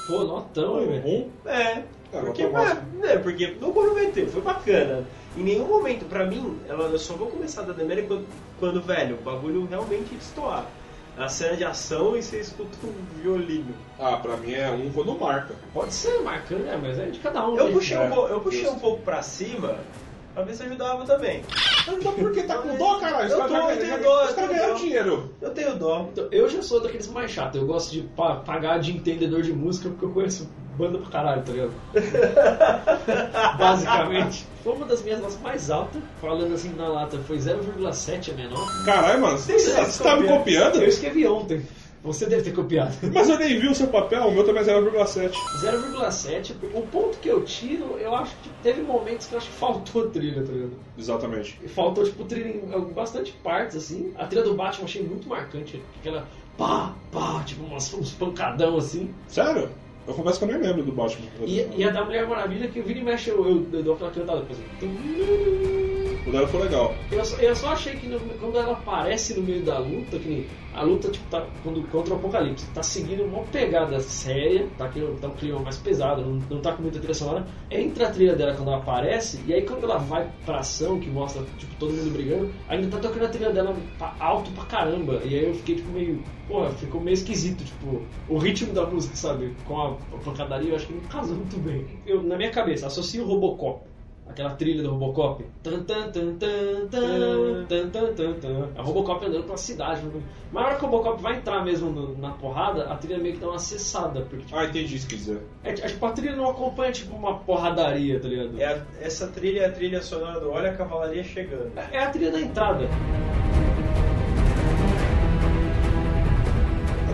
D: Pô, notão, velho.
C: Um?
B: É.
C: É,
B: Porque,
C: nota máxima.
B: é, porque não comprometeu, foi bacana. Em nenhum momento, pra mim, ela, eu só vou começar a dar demérito quando, quando, velho, o bagulho realmente destoar. A cena de ação e você escuta um violino.
C: Ah, pra mim é um quando marca.
D: Pode ser marcando, né? Mas é de cada um.
B: Eu
D: né?
B: puxei,
C: É,
B: um, eu puxei
C: justo.
B: um pouco pra cima pra ver se ajudava também.
C: Então por que tá com dó, caralho?
B: Eu
C: caras
B: tô, eu tenho dó,
C: os
B: eu
C: caras
B: tenho
C: ganharam
B: dó.
C: dinheiro.
B: Eu tenho dó.
D: Então, eu já sou daqueles mais chatos. Eu gosto de pa- pagar de entendedor de música porque eu conheço banda pra caralho, tá ligado? Basicamente. Foi uma das minhas notas mais altas. Falando assim na lata, foi 0,7 a minha nota.
C: Caralho, mano, você,
B: Você
C: você tá me copiando?
D: Eu escrevi ontem. Você deve ter copiado.
C: Mas eu nem vi o seu papel, o meu também é 0,7.
D: 0,7. O ponto que eu tiro, eu acho que teve momentos que eu acho que faltou trilha, tá ligado?
C: Exatamente.
D: E Faltou, tipo, trilha em bastante partes, assim. A trilha do Batman eu achei muito marcante. Aquela pá, pá, tipo, umas, uns pancadão, assim.
C: Sério? Eu confesso que eu nem lembro do Batman.
D: E, e a da Mulher Maravilha, que vira e mexe, eu, eu, eu dou aquela cantada depois.
C: O dela foi legal.
D: Eu só, eu só achei que no- quando ela aparece no meio da luta, que a luta tipo, tá, quando, contra o Apocalipse, tá seguindo uma pegada séria, tá, aqui, tá um clima mais pesado, não, não tá com muita trilha sonora. Entra a trilha dela quando ela aparece, e aí quando ela vai pra ação, que mostra tipo, todo mundo brigando, ainda tá tocando a trilha dela alto pra caramba. E aí eu fiquei tipo meio. Porra, ficou meio esquisito, tipo, o ritmo da música, sabe? Com a, a pancadaria, eu acho que não casou muito bem. Eu, na minha cabeça, associo o Robocop aquela trilha do Robocop. Tan, tan, tan, tan, tan, tan, tan, tan, É o Robocop andando pela cidade. Né? Mas na hora que o Robocop vai entrar mesmo no, na porrada, a trilha meio que dá uma cessada. Porque, tipo,
C: ah, entendi se quiser. É,
D: é, tipo, a trilha não acompanha tipo uma porradaria, tá ligado?
B: É a, essa trilha é a trilha sonora do Olha a Cavalaria Chegando.
D: É, é a trilha da entrada.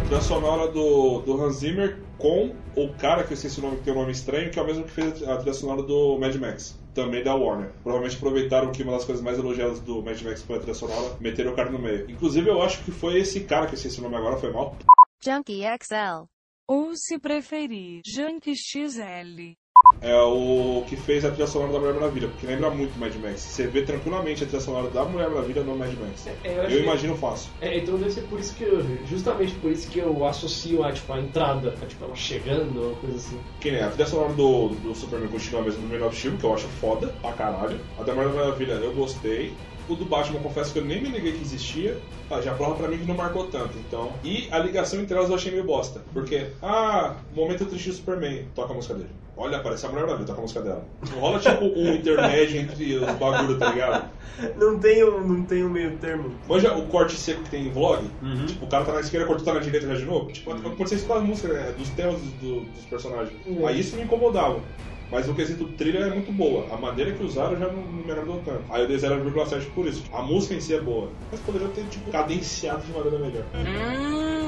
C: trilha sonora do, do Hans Zimmer com o cara que eu esqueci o nome, que tem um nome estranho, que é o mesmo que fez a trilha sonora do Mad Max. Também da Warner. Provavelmente aproveitaram que uma das coisas mais elogiadas do Mad Max foi a trilha sonora, meteram o cara no meio. Inclusive, eu acho que foi esse cara que esqueci o nome agora, foi mal.
I: Junkie XL.
A: Ou se preferir, Junk XL.
C: É o que fez a trilha sonora da Mulher Maravilha, porque lembra muito Mad Max. Você vê tranquilamente a trilha sonora da Mulher Maravilha no Mad Max.
D: É, eu
C: Eu
D: achei-
C: imagino fácil.
D: É, então deve ser por isso que eu, justamente por isso que eu associo a, tipo, a entrada, a, tipo, ela chegando, uma coisa assim.
C: Que nem a trilha sonora do, do Superman continua mesmo no of Steel, que eu acho foda pra caralho. A da Mulher Maravilha eu gostei. O do Batman, eu confesso que eu nem me liguei que existia. Ah, já prova pra mim que não marcou tanto, então. E a ligação entre elas eu achei meio bosta. Porque, ah, momento triste do Superman, toca a música dele. Olha, aparece a Mulher Maravilha, toca a música dela. Não rola tipo um intermédio entre os bagulhos, tá ligado?
B: Não tem um, não tem um meio termo.
C: Manja o corte seco que tem em vlog?
B: Uhum.
C: Tipo, o cara tá na esquerda, cortou tá na direita já de novo? Tipo, aconteceu isso com as músicas, né? Dos temas do- dos personagens.
D: Uhum.
C: Aí isso me incomodava. Mas no quesito trilha é muito boa. A maneira que usaram já não não me agradou tanto. Aí eu dei 0,7 por isso. A música em si é boa. Mas poderia ter, tipo, cadenciado de maneira melhor.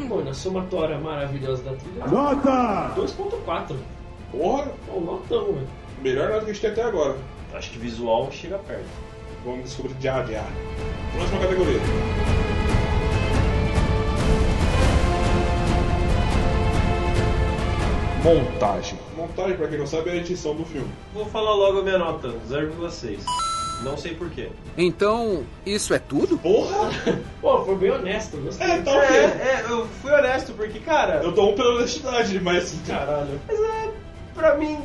D: Bom, na somatória maravilhosa da trilha.
E: Nota!
D: 2.4.
C: Porra,
D: Pô, notão, velho.
C: melhor nota que a gente tem até agora.
B: Acho que visual chega perto.
C: Vamos descobrir já, já. Próxima categoria.
H: Montagem.
C: Montagem, pra quem não sabe, é a edição do filme.
B: Vou falar logo a minha nota, 0,6. Não sei porquê.
J: Então, isso é tudo?
C: Porra!
D: Pô, foi bem honesto, gostei.
C: É, tá
B: É,
C: ok.
B: é, eu fui honesto, porque, cara,
C: Eu dou um pela honestidade, mas caralho.
B: Mas é, pra mim,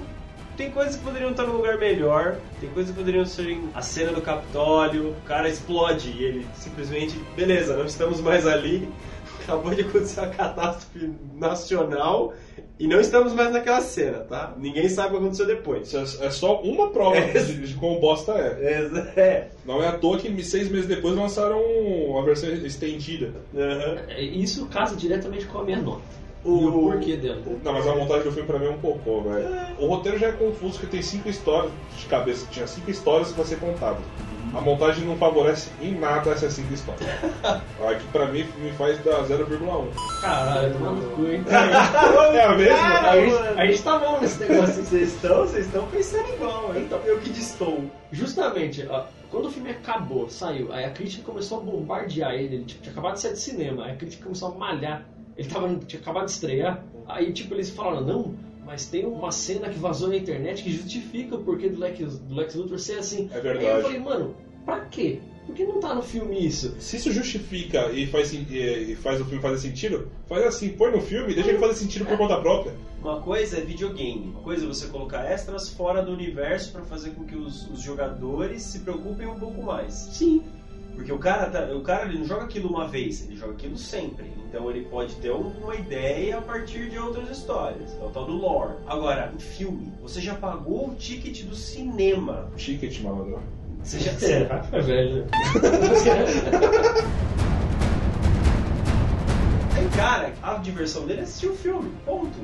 B: tem coisas que poderiam estar num lugar melhor, tem coisas que poderiam ser a cena do Capitólio, o cara explode e ele simplesmente, beleza, não estamos mais ali, acabou de acontecer uma catástrofe nacional e não estamos mais naquela cena, tá? Ninguém sabe o que aconteceu depois.
C: Isso é é só uma prova
B: É.
C: de, de como bosta é.
B: É, é.
C: Não é à toa que seis meses depois lançaram a versão estendida.
D: É, Isso casa diretamente com a minha nota. e o porquê dela.
C: Não, mas a montagem do filme pra mim é um cocô, velho. O roteiro já é confuso, porque tem cinco histórias de cabeça. Tinha cinco histórias pra ser contadas. A montagem não favorece em nada essas cinco histórias. Aqui pra mim me faz dar 0,1.
D: Caralho, tomando no cu, hein?
C: É a mesma?
B: Cara,
D: A gente, a gente tá bom nesse negócio.
B: Vocês estão, vocês estão pensando igual, hein? Eu que distou.
D: Justamente, ó, quando o filme acabou, saiu, aí a crítica começou a bombardear ele, ele tipo, tinha acabado de sair de cinema, aí a crítica começou a malhar, ele tava, tinha acabado de estrear, aí tipo, eles falaram, não, mas tem uma cena que vazou na internet que justifica o porquê do Lex, do Lex Luthor ser assim.
C: É verdade.
D: Aí eu falei, mano, pra quê? Por que não tá no filme isso?
C: Se isso justifica e faz, e faz o filme fazer sentido, faz assim, põe no filme e deixa ele fazer sentido por conta própria.
B: Uma coisa é videogame, uma coisa é você colocar extras fora do universo pra fazer com que os, os jogadores se preocupem um pouco mais.
D: Sim.
B: Porque o cara, tá, o cara ele não joga aquilo uma vez, ele joga aquilo sempre. Então ele pode ter uma ideia a partir de outras histórias. É o tal do lore. Agora, em filme, você já pagou o ticket do cinema.
C: Ticket, malandro.
B: Você já.
D: É, é velho.
B: Tem cara, a diversão dele é assistir o filme, ponto.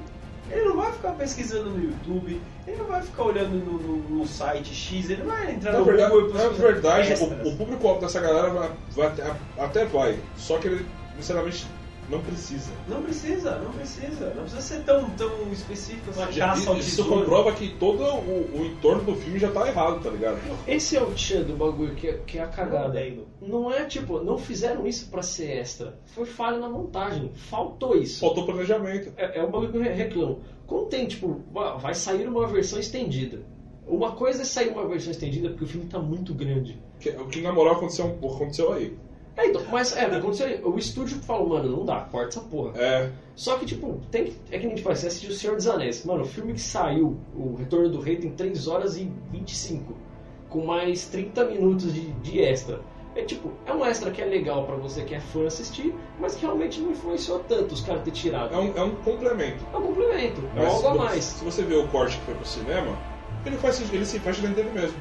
B: Ele não vai ficar pesquisando no YouTube, ele não vai ficar olhando no, no- no site X, ele não vai entrar
C: Na
B: no
C: verdade,
B: Google
C: na verdade
B: extras.
C: o, o público dessa galera vai, vai até, até vai. Só que ele, sinceramente, não precisa.
B: Não precisa, não precisa. Não precisa ser tão, tão específico assim.
C: Já-
B: caça ao
C: Isso
B: tesouro.
C: comprova que todo o, o entorno do filme já tá errado, tá ligado?
D: Esse é o tchan do bagulho que é, que é a cagada.
B: Não,
D: Não é tipo, não fizeram isso pra ser extra. Foi falha na montagem. Faltou isso.
C: Faltou planejamento.
D: É, é um bagulho que eu re- reclamo. Quando tem, tipo, va- vai sair uma versão estendida. Uma coisa é sair uma versão estendida porque o filme tá muito grande.
C: Que- O que na moral aconteceu, aconteceu aí.
D: É, então, mas é, aconteceu. O estúdio falou, mano, não dá, corta essa porra.
C: É,
D: Só que, tipo, tem que, é que a gente faz, você assistiu O Senhor dos Anéis. Mano, o filme que saiu, O Retorno do Rei, tem 3 horas e 25. Com mais 30 minutos de, de extra. É tipo, é um extra que é legal pra você que é fã assistir, mas que realmente não influenciou tanto os caras ter tirado.
C: é um, é um complemento.
D: É um complemento, é
C: Mas
D: algo a mais.
C: Se você vê o corte que foi pro cinema, ele, faz, ele se fecha dentro dele mesmo.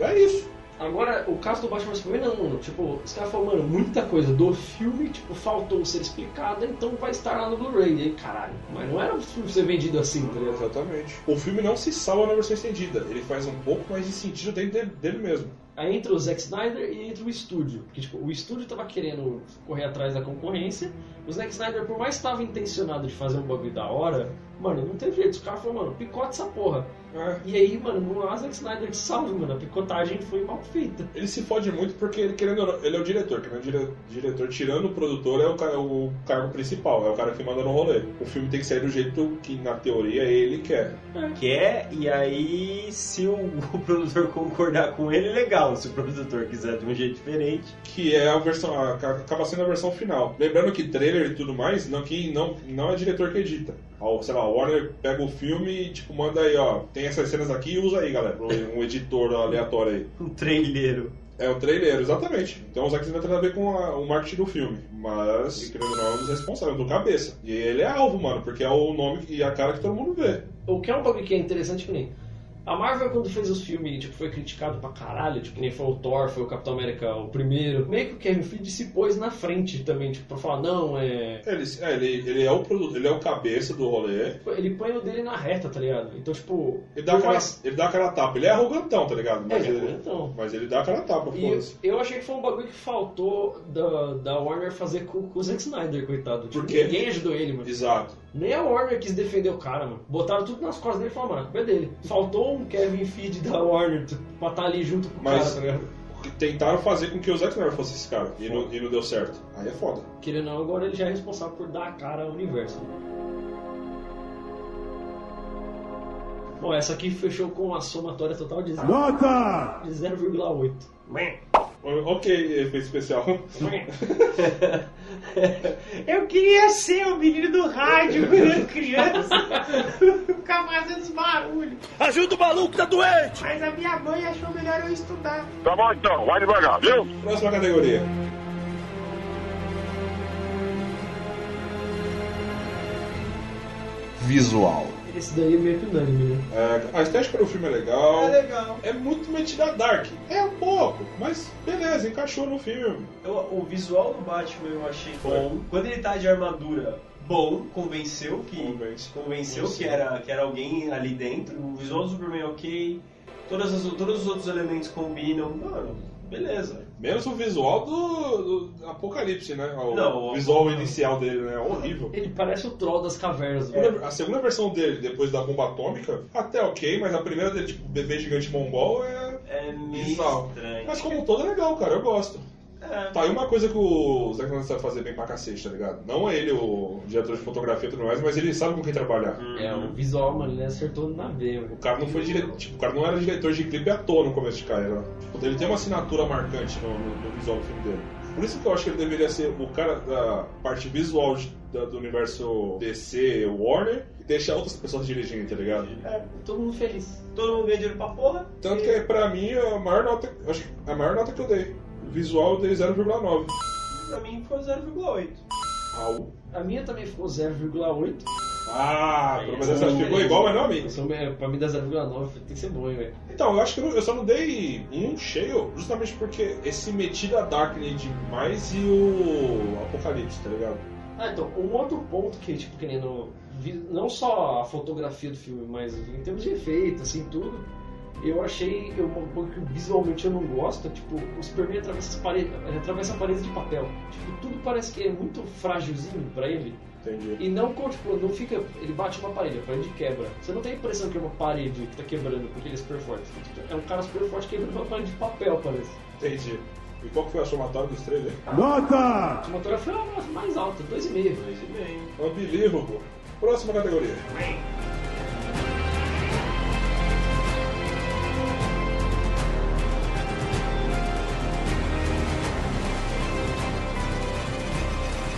C: É isso.
D: Agora, o caso do Batman vs Superman, não, mano. Tipo, os caras falam, mano, muita coisa do filme, tipo, faltou ser explicada, então vai estar lá no Blu-ray. E aí, caralho, mas não era um filme ser vendido assim, tá ligado?
C: Exatamente. O filme não se salva na versão estendida. Ele faz um pouco mais de sentido dentro dele, dele mesmo.
D: Aí entra o Zack Snyder e entra o estúdio. Porque, tipo, o estúdio tava querendo correr atrás da concorrência. O Zack Snyder, por mais que tava intencionado de fazer um bagulho da hora, mano, não teve jeito. Os caras falaram, mano, picote essa porra.
C: É.
D: E aí, mano, há Zack Snyder que salve, mano. A picotagem foi mal feita.
C: Ele se fode muito porque ele, querendo, ou não, ele é o diretor. Querendo dire, diretor, tirando o produtor, é o, ca- o cargo principal. É o cara que manda no rolê. O filme tem que sair do jeito que, na teoria, ele quer.
B: Quer, e aí se o, o produtor concordar com ele, legal. Se o produtor quiser de um jeito diferente.
C: Que é a versão. a- acaba sendo a versão final. Lembrando que trailer e tudo mais, não, que não, não é diretor que edita. Sei lá, o Warner pega o filme e tipo, manda aí, ó. Tem essas cenas aqui e usa aí, galera. Um editor aleatório aí.
B: Um traileiro.
C: É o trailer, exatamente. Então o Zack Snyder tem nada a ver com a- o marketing do filme. Mas, querendo ou não, é um dos responsáveis, do cabeça. E ele é alvo, mano, porque é o nome e a cara que todo mundo vê.
D: O que é um bagulho que é interessante que nem. A Marvel, quando fez os filmes, tipo, foi criticado pra caralho, tipo, nem foi o Thor, foi o Capitão América o primeiro. Meio que o Kevin Feige se pôs na frente também, tipo, pra falar, não, é.
C: Ele, é, ele, ele é o produto, ele é o cabeça do rolê.
D: Ele põe o dele na reta, tá ligado? Então, tipo.
C: Ele dá, aquela,
D: mais-
C: ele dá aquela tapa. Ele é arrogantão, tá ligado? Mas,
D: É, ele é
C: ele,
D: arrogantão.
C: mas ele dá aquela tapa, foda-se.
D: eu achei que foi um bagulho que faltou da, da Warner fazer com, com o Zack Snyder, coitado. Tipo,
C: Porque-
D: ninguém ajudou ele, mano.
C: Exato.
D: Nem a Warner quis defender o cara, mano. Botaram tudo nas costas dele e falaram, mano, é dele. Faltou um Kevin Feige da Warner pra estar ali junto com o
C: Mas-
D: cara, tá ligado?
C: Tentaram fazer com que o Zack Snyder fosse esse cara. E não, e não deu certo. Aí é foda.
D: Querendo ou não, agora ele já é responsável por dar a cara ao universo. Bom, essa aqui fechou com a somatória total de,
E: Nota!
D: de 0,8.
C: Ok, efeito especial.
B: Eu queria ser o menino do rádio quando era criança. Ficar fazendo esse barulho.
E: Ajuda o maluco, tá doente!
B: Mas a minha mãe achou melhor eu estudar.
E: Tá bom então, vai devagar, viu?
C: Próxima categoria.
H: Visual.
D: Esse daí é meio que unânime, né?
C: É, a estética do filme é legal.
B: É legal.
C: É muito metida dark. É um pouco, mas beleza, encaixou no filme.
B: Eu- o visual do Batman eu achei bom. Quando ele tá de armadura, bom, convenceu que
C: Convence.
B: convenceu
C: Convenceu.
B: que era que era alguém ali dentro. O visual do Superman é ok, todas as, todos os outros elementos combinam. Mano, beleza.
C: Menos o visual do, do Apocalipse, né? O
B: Não,
C: visual inicial dele, né? Horrível.
D: Ele parece o troll das cavernas. Velho.
C: A segunda versão dele, depois da bomba atômica, até ok, mas a primeira dele, tipo, bebê gigante mongol, é
B: É meio
C: bizarro.
B: estranho.
C: Mas como um todo é legal, cara, eu gosto.
B: É.
C: Tá aí uma coisa que o Zack Snyder sabe fazer bem pra cacete, tá ligado? Não é ele o diretor de fotografia e tudo mais, mas ele sabe com quem trabalhar.
D: É, o visual, mano, ele acertou na veia.
C: O cara não foi dire... tipo, o cara não era diretor de clipe à toa no começo de carreira. Tipo, ele tem uma assinatura marcante no, no- no visual do filme dele. Por isso que eu acho que ele deveria ser o cara da parte visual de- da- do universo DC, Warner, e deixar outras pessoas dirigirem, tá ligado?
B: É,
D: Todo mundo feliz.
B: todo mundo ganha dinheiro pra porra.
C: Tanto que pra mim a maior nota, acho que a maior nota que eu dei. Visual eu dei 0,9.
B: Pra mim foi 0,8.
C: Au.
D: A minha também ficou 0,8.
C: Ah, mas
B: essa
C: essa
B: não
C: ficou
B: é
C: igual, mas não a mim.
D: Eu sou- é, Pra mim dá 0,9, tem que ser bom, hein, velho.
C: Então, eu acho que eu, eu só não dei um cheio justamente porque esse metido a Darkness demais e o Apocalipse, tá ligado?
D: Ah, então, um outro ponto que, tipo, querendo. vi- Não só a fotografia do filme, mas em termos de efeito, assim, tudo. Eu achei eu, uma coisa que visualmente eu não gosto, tipo, o Superman atravessa as paredes, ele atravessa paredes de papel. Tipo, tudo parece que é muito frágilzinho pra ele.
C: Entendi.
D: E não, tipo, não fica. Ele bate uma parede, a parede quebra. Você não tem a impressão que é uma parede que tá quebrando porque ele é super forte. Tipo, É um cara super forte quebrando uma parede de papel, parece.
C: Entendi. E qual que foi a somatória dos três aí?
D: A somatória foi a mais alta, 2,5.
B: 2,5.
C: Unbelievable. Próxima categoria.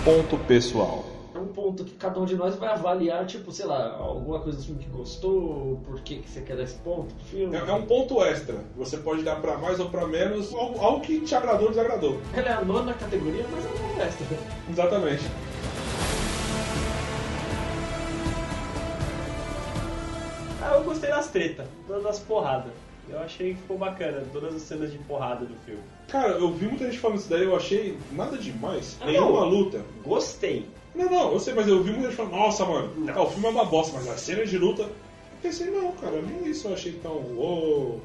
H: Ponto pessoal.
D: É um ponto que cada um de nós vai avaliar, tipo, sei lá, alguma coisa do filme que gostou, por que, que você quer dar esse ponto pro filme.
C: É, é um ponto extra. Você pode dar pra mais ou pra menos, algo, algo que te agradou ou desagradou.
D: Ela é a nona categoria, mas é um ponto extra.
C: Exatamente.
B: Ah, eu gostei das tretas, todas as porradas. Eu achei que ficou bacana, todas as cenas de porrada do filme.
C: Cara, eu vi muita gente falando isso daí, eu achei nada demais.
B: Ah,
C: Nenhuma
B: não.
C: luta.
B: Gostei.
C: Não, não, eu sei, mas eu vi muita gente falando, nossa, mano,
B: Não.
C: ah, o filme é uma bosta, mas as cenas de luta. Eu pensei, não, cara, nem isso eu achei tão. uou.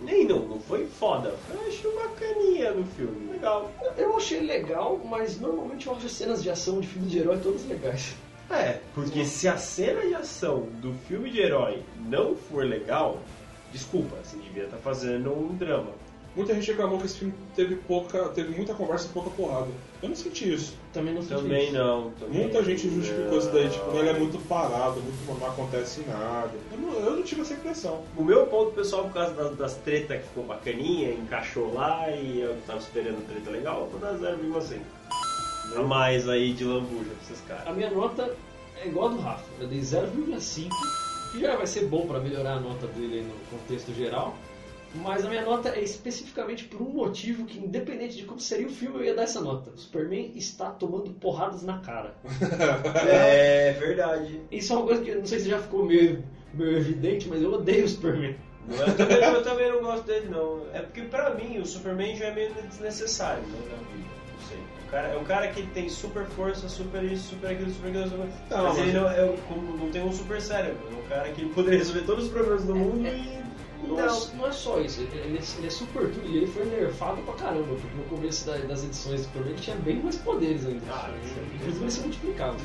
B: Nem não, não foi foda. Eu achei bacaninha no filme. Legal.
D: Eu achei legal, mas normalmente eu acho as cenas de ação de filme de herói todas legais.
B: É, porque se a cena de ação do filme de herói não for legal, desculpa, você devia estar fazendo um drama.
C: Muita gente reclamou que esse filme teve pouca. teve muita conversa e pouca porrada. Eu não senti isso.
D: Também não senti
B: Também
D: isso.
B: não. Também
C: Muita gente justificou isso daí, tipo, ele é muito parado, muito não acontece nada. Eu não, eu não tive essa impressão.
B: O meu ponto pessoal, por causa das, das tretas que ficou bacaninha, encaixou lá e eu tava esperando treta legal, eu vou dar 0,5. A mais aí de lambuja pra esses caras.
D: A minha nota é igual a do Rafa. Eu dei 0,5, que já vai ser bom pra melhorar a nota dele no contexto geral. Mas a minha nota é especificamente por um motivo que, independente de como seria o filme, eu ia dar essa nota. O Superman está tomando porradas na cara.
B: É verdade.
D: Isso é uma coisa que eu não sei se já ficou meio, meio evidente, mas eu odeio o Superman.
B: Eu também, eu também não gosto dele, não. É porque pra mim o Superman já é meio desnecessário né, na vida. Não sei. O cara, é um cara que tem super força, super isso, super aquilo, super aquilo, super...
C: Não,
B: mas,
C: mas-
B: ele não, é, como não tem um super cérebro. É um cara que poderia resolver todos os problemas do mundo e.
D: Não, não é só isso, ele, ele é- ele é super tudo e ele foi nerfado pra caramba, porque no começo da- das edições do Superman ele tinha bem mais poderes ainda.
B: Ah, isso é-
D: Inclusive ele se multiplicava.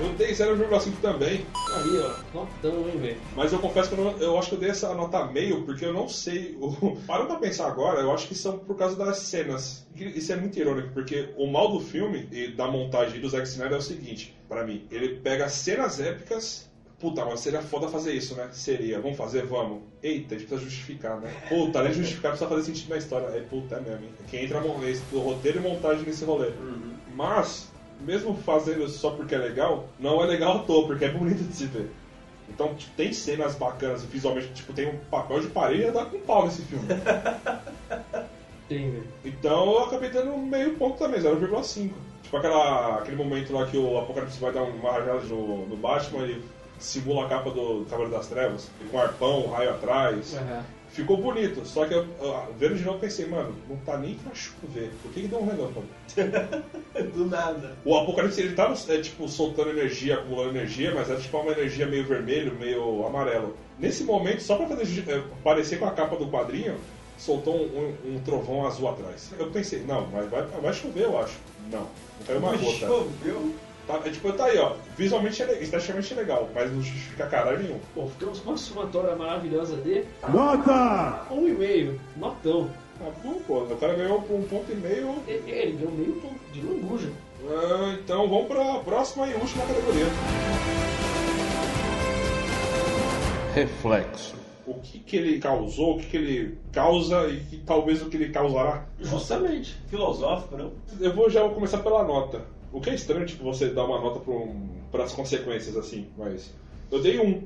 C: Eu dei 0,5 também,
D: Aí, ó, notão, hein, velho.
C: mas eu confesso que eu, não- eu acho que eu dei essa nota meio porque eu não sei. O, parando pra pensar agora, eu acho que são por causa das cenas. Isso é muito irônico, porque o mal do filme e da montagem do Zack Snyder é o seguinte, pra mim. Ele pega cenas épicas. Puta, mas seria foda fazer isso, né? Seria. Vamos fazer? Vamos. Eita, a gente precisa justificar, né? Puta, além de justificar, precisa fazer sentido na história. É puta, é mesmo, hein? Quem entra no no roteiro e montagem nesse rolê. Mas, mesmo fazendo só porque é legal, não é legal à toa, porque é bonito de se ver. Então, tipo, tem cenas bacanas visualmente, tipo, tem um papel de parede e dá com pau nesse filme.
D: Tem.
C: Então eu acabei dando meio ponto também, 0,5. Tipo aquela, aquele momento lá que o Apocalipse vai dar uma rajada no, no Batman e simula a capa do Cavaleiro das Trevas, com arpão, raio atrás.
D: Uhum.
C: Ficou bonito, só que eu, eu, vendo de novo pensei, mano, não tá nem pra chover. Por que, que deu um relâmpago?
B: Do nada.
C: O Apocalipse ele tava é, tipo, soltando energia, acumulando energia, mas era tipo uma energia meio vermelho, meio amarelo. Nesse momento, só pra fazer é, parecer com a capa do quadrinho, soltou um, um, um, trovão azul atrás. Eu pensei, não, mas vai, vai chover, eu acho. Não, não caiu uma gota.
B: Choveu?
C: Tá, é, tipo, tá aí, ó. Visualmente é esteticamente legal, mas não justifica caralho nenhum.
D: Pô, temos uma somatória maravilhosa de.
E: Nota!
D: Um e meio. Notão.
C: Ah, bom, pô. O cara ganhou um ponto e meio.
D: Ele, ele ganhou meio ponto de lambuja.
C: Ah, então vamos pra próxima e última categoria.
H: Reflexo.
C: O que, que ele causou, o que, que ele causa e que, talvez o que ele causará.
B: Justamente. Filosófico, não?
C: Eu vou já vou começar pela nota. O que é estranho, tipo, você dar uma nota para um, as consequências, assim, mas. Eu dei um.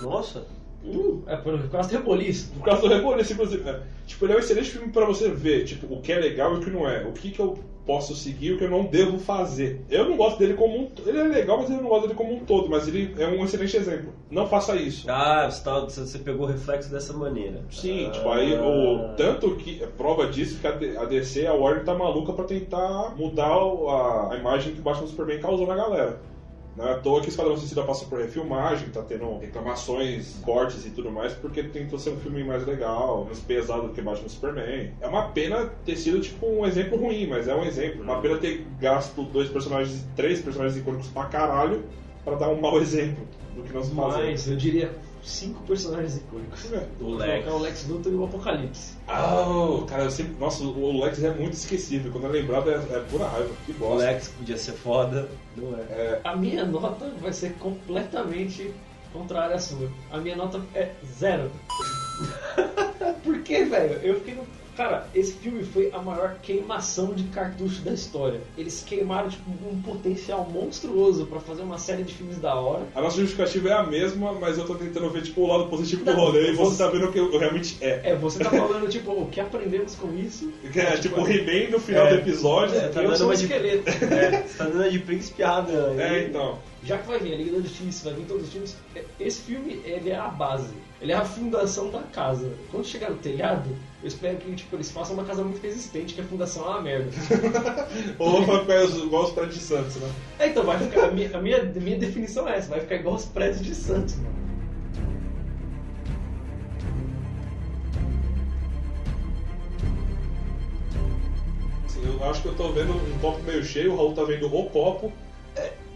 B: Nossa!
D: Uh, é por causa do Reboliço.
C: Por causa do Reboliço, inclusive. É. Tipo, ele é um excelente filme para você ver, tipo, o que é legal e o que não é. O que, que eu posso seguir e o que eu não devo fazer. Eu não gosto dele como um. Ele é legal, mas eu não gosto dele como um todo. Mas ele é um excelente exemplo. Não faça isso.
B: Ah, você, tá, você pegou o reflexo dessa maneira.
C: Sim,
B: ah.
C: tipo, aí o. Tanto que. É prova disso que a DC, a Warner tá maluca pra tentar mudar a, a imagem que o Batman Superman causou na galera. Não é à toa que Esquadrão Suicida passou por refilmagem, tá tendo reclamações, cortes e tudo mais, porque tentou ser um filme mais legal, mais pesado do que Batman Superman. É uma pena ter sido, tipo, um exemplo ruim, mas é um exemplo. Uma pena ter gasto dois personagens, três personagens icônicos pra caralho, pra dar um mau exemplo do que nós fazemos.
D: Mas, eu diria, cinco personagens icônicos. O Lex. o Lex Luthor e o Apocalipse.
C: Oh, cara, eu sempre. Nossa, o Lex é muito esquecível. Quando é lembrado é, é pura raiva. Que
B: O
C: bosta.
B: Lex podia ser foda, não é?
C: É,
D: A minha nota vai ser completamente contrária à sua. A minha nota é zero. Por que, velho? Eu fiquei no. Cara, esse filme foi a maior queimação de cartucho da história. Eles queimaram tipo, um potencial monstruoso pra fazer uma série de filmes da hora.
C: a nossa justificativa é a mesma, mas eu tô tentando ver tipo, o lado positivo do
D: Não,
C: rolê e você
D: você-
C: tá vendo o que realmente é.
D: É, você tá falando, tipo, o que aprendemos com isso?
C: Que é tipo o He-Man no final do episódio.
B: É, tá
D: eu
B: dando
D: sou um
B: de-
D: esqueleto.
B: É, você tá dando de príncipe Adam.
C: É, então.
D: Já que vai vir a Liga da Justiça, vai vir todos os filmes, é- esse filme ele é a base, ele é a fundação da casa. Quando chegar no telhado, eu espero que tipo, eles façam uma casa muito resistente, que a fundação é uma merda.
C: Ou vai ficar igual os prédios de Santos, né?
D: É, então vai ficar, a minha, a minha, minha definição é essa, vai ficar igual os prédios de Santos, mano.
C: Eu acho que eu tô vendo um copo meio cheio, o Raul tá vendo o copo.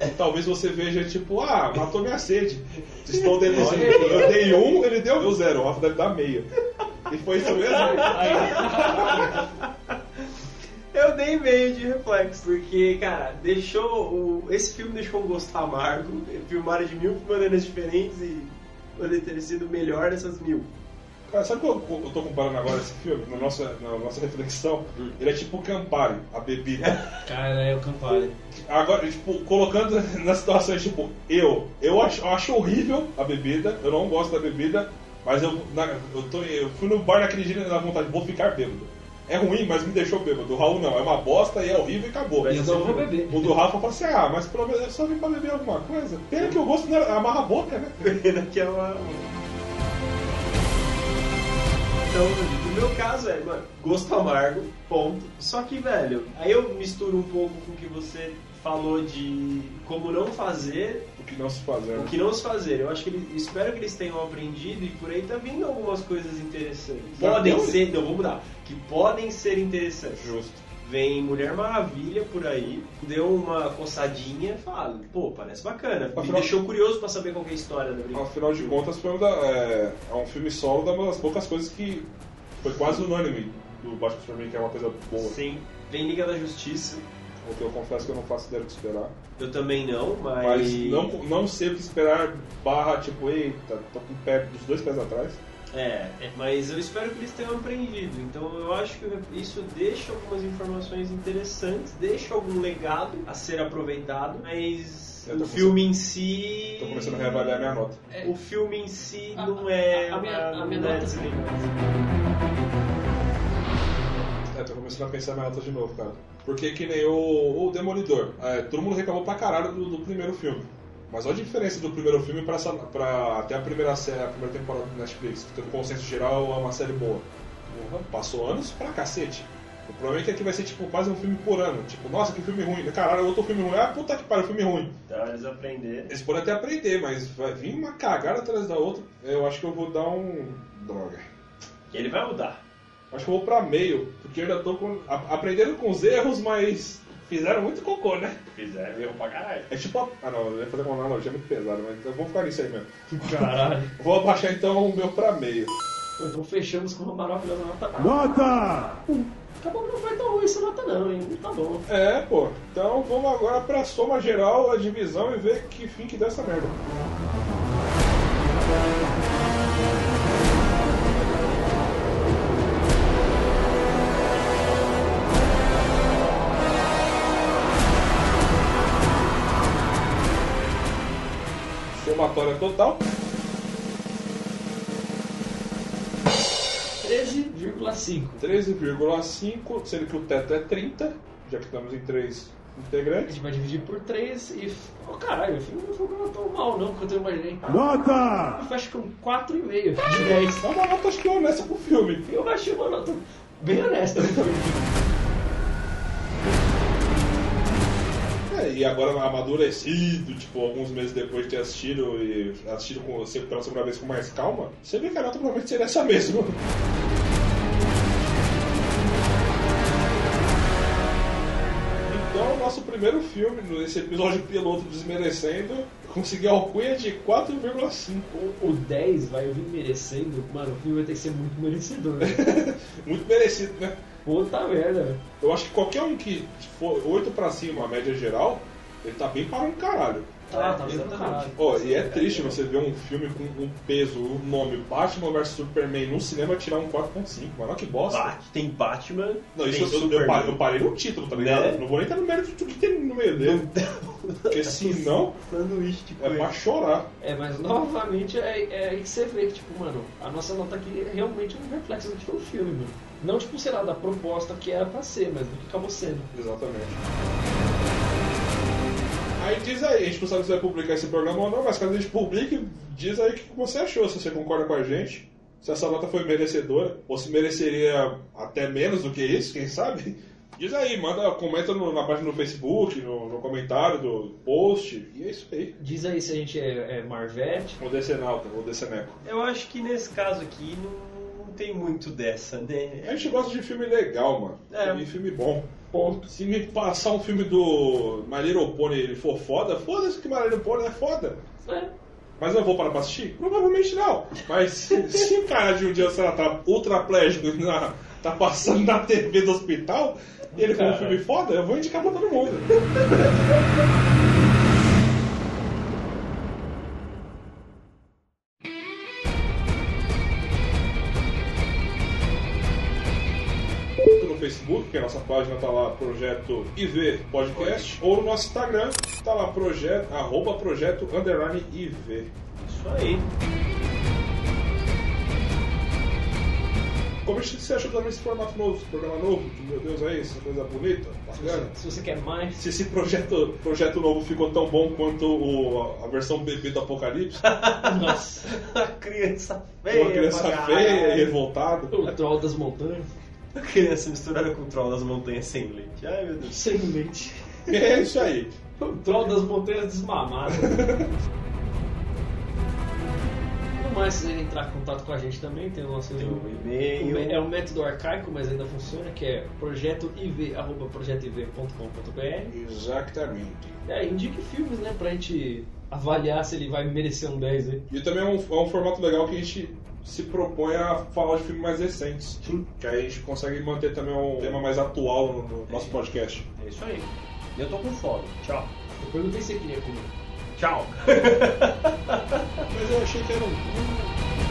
C: E talvez você veja, tipo, ah, matou minha sede. Estou assim, eu dei um, ele deu o zero, o Rafa deve dar meio. E foi isso mesmo?
B: Eu dei meio de reflexo, porque, cara, deixou. O, esse filme deixou um gosto amargo. Filmaram de mil maneiras diferentes e poderia ter sido melhor dessas mil.
C: Cara, sabe o que eu, eu tô comparando agora esse filme? Na nossa, na nossa reflexão? Ele é tipo o Campari, a bebida.
D: Cara, é o Campari.
C: Agora, tipo, colocando na situação, tipo, eu, eu acho, eu acho horrível a bebida, eu não gosto da bebida, mas eu, na- eu, tô, eu fui no bar naquele dia na vontade, vou ficar bêbado. É ruim, mas me deixou bêbado. O Raul não, é uma bosta e é horrível e acabou.
D: Então eu vou beber.
C: O do Rafa falou assim, ah, mas pelo menos eu só vim pra beber alguma coisa. Pena que o gosto não é amarra a boca, né?
B: Pena que é uma. Então, no meu caso é, mano, gosto amargo, ponto. Só que, velho, aí eu misturo um pouco com o que você falou de como não fazer
C: O que não se faz, né?
B: o que não se fazer. Eu acho que eles, espero que eles tenham aprendido e por aí tá vindo algumas coisas interessantes. Podem ser, não, vou mudar. Que podem ser interessantes.
C: Justo.
B: Vem Mulher Maravilha por aí, deu uma coçadinha, fala, pô, parece bacana. Me
C: Afinal-
B: deixou curioso pra saber qual que é a história da brincadeira.
C: Afinal de contas, foi um da, é, é um filme solo das poucas coisas que foi quase unânime do Batman Superman, que é uma coisa boa.
B: Sim. Vem Liga da Justiça.
C: O que eu confesso que eu não faço ideia do que esperar.
B: Eu também não, mas.
C: Mas não, não sei o que esperar, barra, tipo, eita, tô com o pé dos dois pés atrás.
B: É, mas eu espero que eles tenham aprendido. Então eu acho que isso deixa algumas informações interessantes, deixa algum legado a ser aproveitado, mas o filme em si.
C: Tô começando a reavaliar minha nota.
B: O filme em si
D: A-
B: não é.
D: a- a minha- a minha
B: não é
D: nota-.
C: É, tô começando a pensar na nota de novo, cara. Porque que nem o, o Demolidor. É, todo mundo reclamou pra caralho do, do primeiro filme. Mas olha a diferença do primeiro filme pra até a primeira, série, a primeira temporada do Netflix, que no consenso geral é uma série boa. Porra, passou anos pra cacete. O problema é que aqui vai ser tipo quase um filme por ano. Tipo, nossa, que filme ruim. Caralho, outro filme ruim. Ah, puta que pariu, filme ruim.
B: Então eles aprenderem.
C: Eles podem até aprender, mas vai vir uma cagada atrás da outra. Eu acho que eu vou dar um. Droga.
B: Ele vai mudar.
C: Acho que eu vou pra meio, porque eu ainda tô com. com os erros, mas fizeram muito cocô, né?
B: Fizeram erro pra caralho.
C: É tipo. a- Ah não, eu ia fazer uma analogia muito pesada, mas eu vou ficar nisso aí mesmo.
D: Caralho.
C: Vou abaixar então o meu pra meio.
D: Então fechamos com uma maravilhosa nota A.
E: Nota!
D: Acabou que não foi tão ruim essa nota não, hein? Tá bom.
C: É, pô. Então vamos agora pra soma geral, a divisão e ver que fim que dá essa merda. Somatória total.
D: 13,5.
C: 13,5, sendo que o teto é 30, já que estamos em 3
D: A
C: integrantes.
D: gente vai dividir por 3 e. Oh, caralho, o filme não foi tão mal não quanto eu imaginei.
E: Nota!
D: Eu fecho com 4,5 de 10.
C: É uma nota acho que honesta pro filme.
D: Eu achei uma nota bem honesta no filme.
C: E agora amadurecido, tipo, alguns meses depois de ter assistido e assistido com você pela segunda vez com mais calma, você vê que a nota provavelmente seria essa mesmo. Então, nosso primeiro filme, nesse episódio piloto desmerecendo, conseguiu a alcunha de 4,5.
D: O, o 10 vai vir merecendo. Mano, o filme vai ter que ser muito merecedor. Né?
C: Muito merecido, né?
D: Puta merda, velho.
C: Eu acho que qualquer um que for 8 pra cima, a média geral, ele tá bem para um caralho.
D: Tá, tá vendo pra caralho.
C: Ó, e é triste você ver um filme com um peso, o nome Batman vs Superman no cinema tirar um 4.5, mano, olha que bosta.
B: Bat- tem Batman,
C: Não,
B: tem
C: isso eu, eu, parei, eu parei no título, tá ligado?
B: Né?
C: Não vou nem entrar no mérito de tudo que tem no meio dele. Porque senão
B: Sanduíche de
C: é pra chorar.
D: É, mas novamente é, é aí que você vê que, tipo, mano, a nossa nota aqui é realmente um reflexo do que foi o filme, mano. Não, tipo, sei lá, da proposta que era pra ser, mas do que acabou sendo.
C: Exatamente. Aí diz aí, a gente não sabe se vai publicar esse programa ou não, mas caso a gente publique, diz aí o que você achou, se você concorda com a gente, se essa nota foi merecedora, ou se mereceria até menos do que isso, quem sabe? Diz aí, manda, comenta no- na página do Facebook, no, no comentário do post, e é isso aí.
D: Diz aí se a gente é, é Marvete.
C: Vou descer nauta, vou descer neco.
B: Eu acho que nesse caso aqui não tem muito dessa,
C: A
B: né?
C: gente gosta de filme legal, mano.
B: É.
C: E filme bom.
D: Ponto.
C: Se me passar um filme do My Little Pony ele for foda, foda-se que My Little Pony é foda.
D: É.
C: Mas eu vou parar pra assistir? Provavelmente não. Mas se, se o cara de um dia, sei lá, tá ultraplégico e na- tá passando na TV do hospital e ele for um filme foda, eu vou indicar pra todo mundo. Facebook, que a nossa página tá lá, Projeto IV Podcast, ou no nosso Instagram, tá lá, projeto, arroba projeto underline IV.
B: Isso aí.
C: Como você achou também esse formato novo, esse programa novo? Meu Deus, é isso, coisa bonita,
D: Se
C: bacana.
D: você, se você quer mais,
C: Se esse projeto, projeto novo ficou tão bom quanto o- a versão bebê do Apocalipse,
D: nossa,
B: A criança feia.
C: uma criança feia e revoltada.
D: o troll das montanhas,
B: A criança misturada com o troll das montanhas sem leite. Ai meu Deus.
D: sem leite.
C: É isso aí.
D: O troll das montanhas desmamado. No mais, se quiser entrar em contato com a gente também, tem o nosso
B: Tem um e-mail.
D: É um método arcaico, mas ainda funciona, que é projetoiv.projetoiv.com.br.
C: Exatamente.
D: É, indique filmes, né, pra gente avaliar se ele vai merecer um 10 aí.
C: E também é um, é um formato legal que a gente se propõe a falar de filmes mais recentes. Que aí a gente consegue manter também um tema mais atual no, no nosso podcast.
B: É isso aí. Eu tô com fome. Tchau.
D: Eu perguntei se você queria comer.
B: Tchau.
C: Mas eu achei que era um.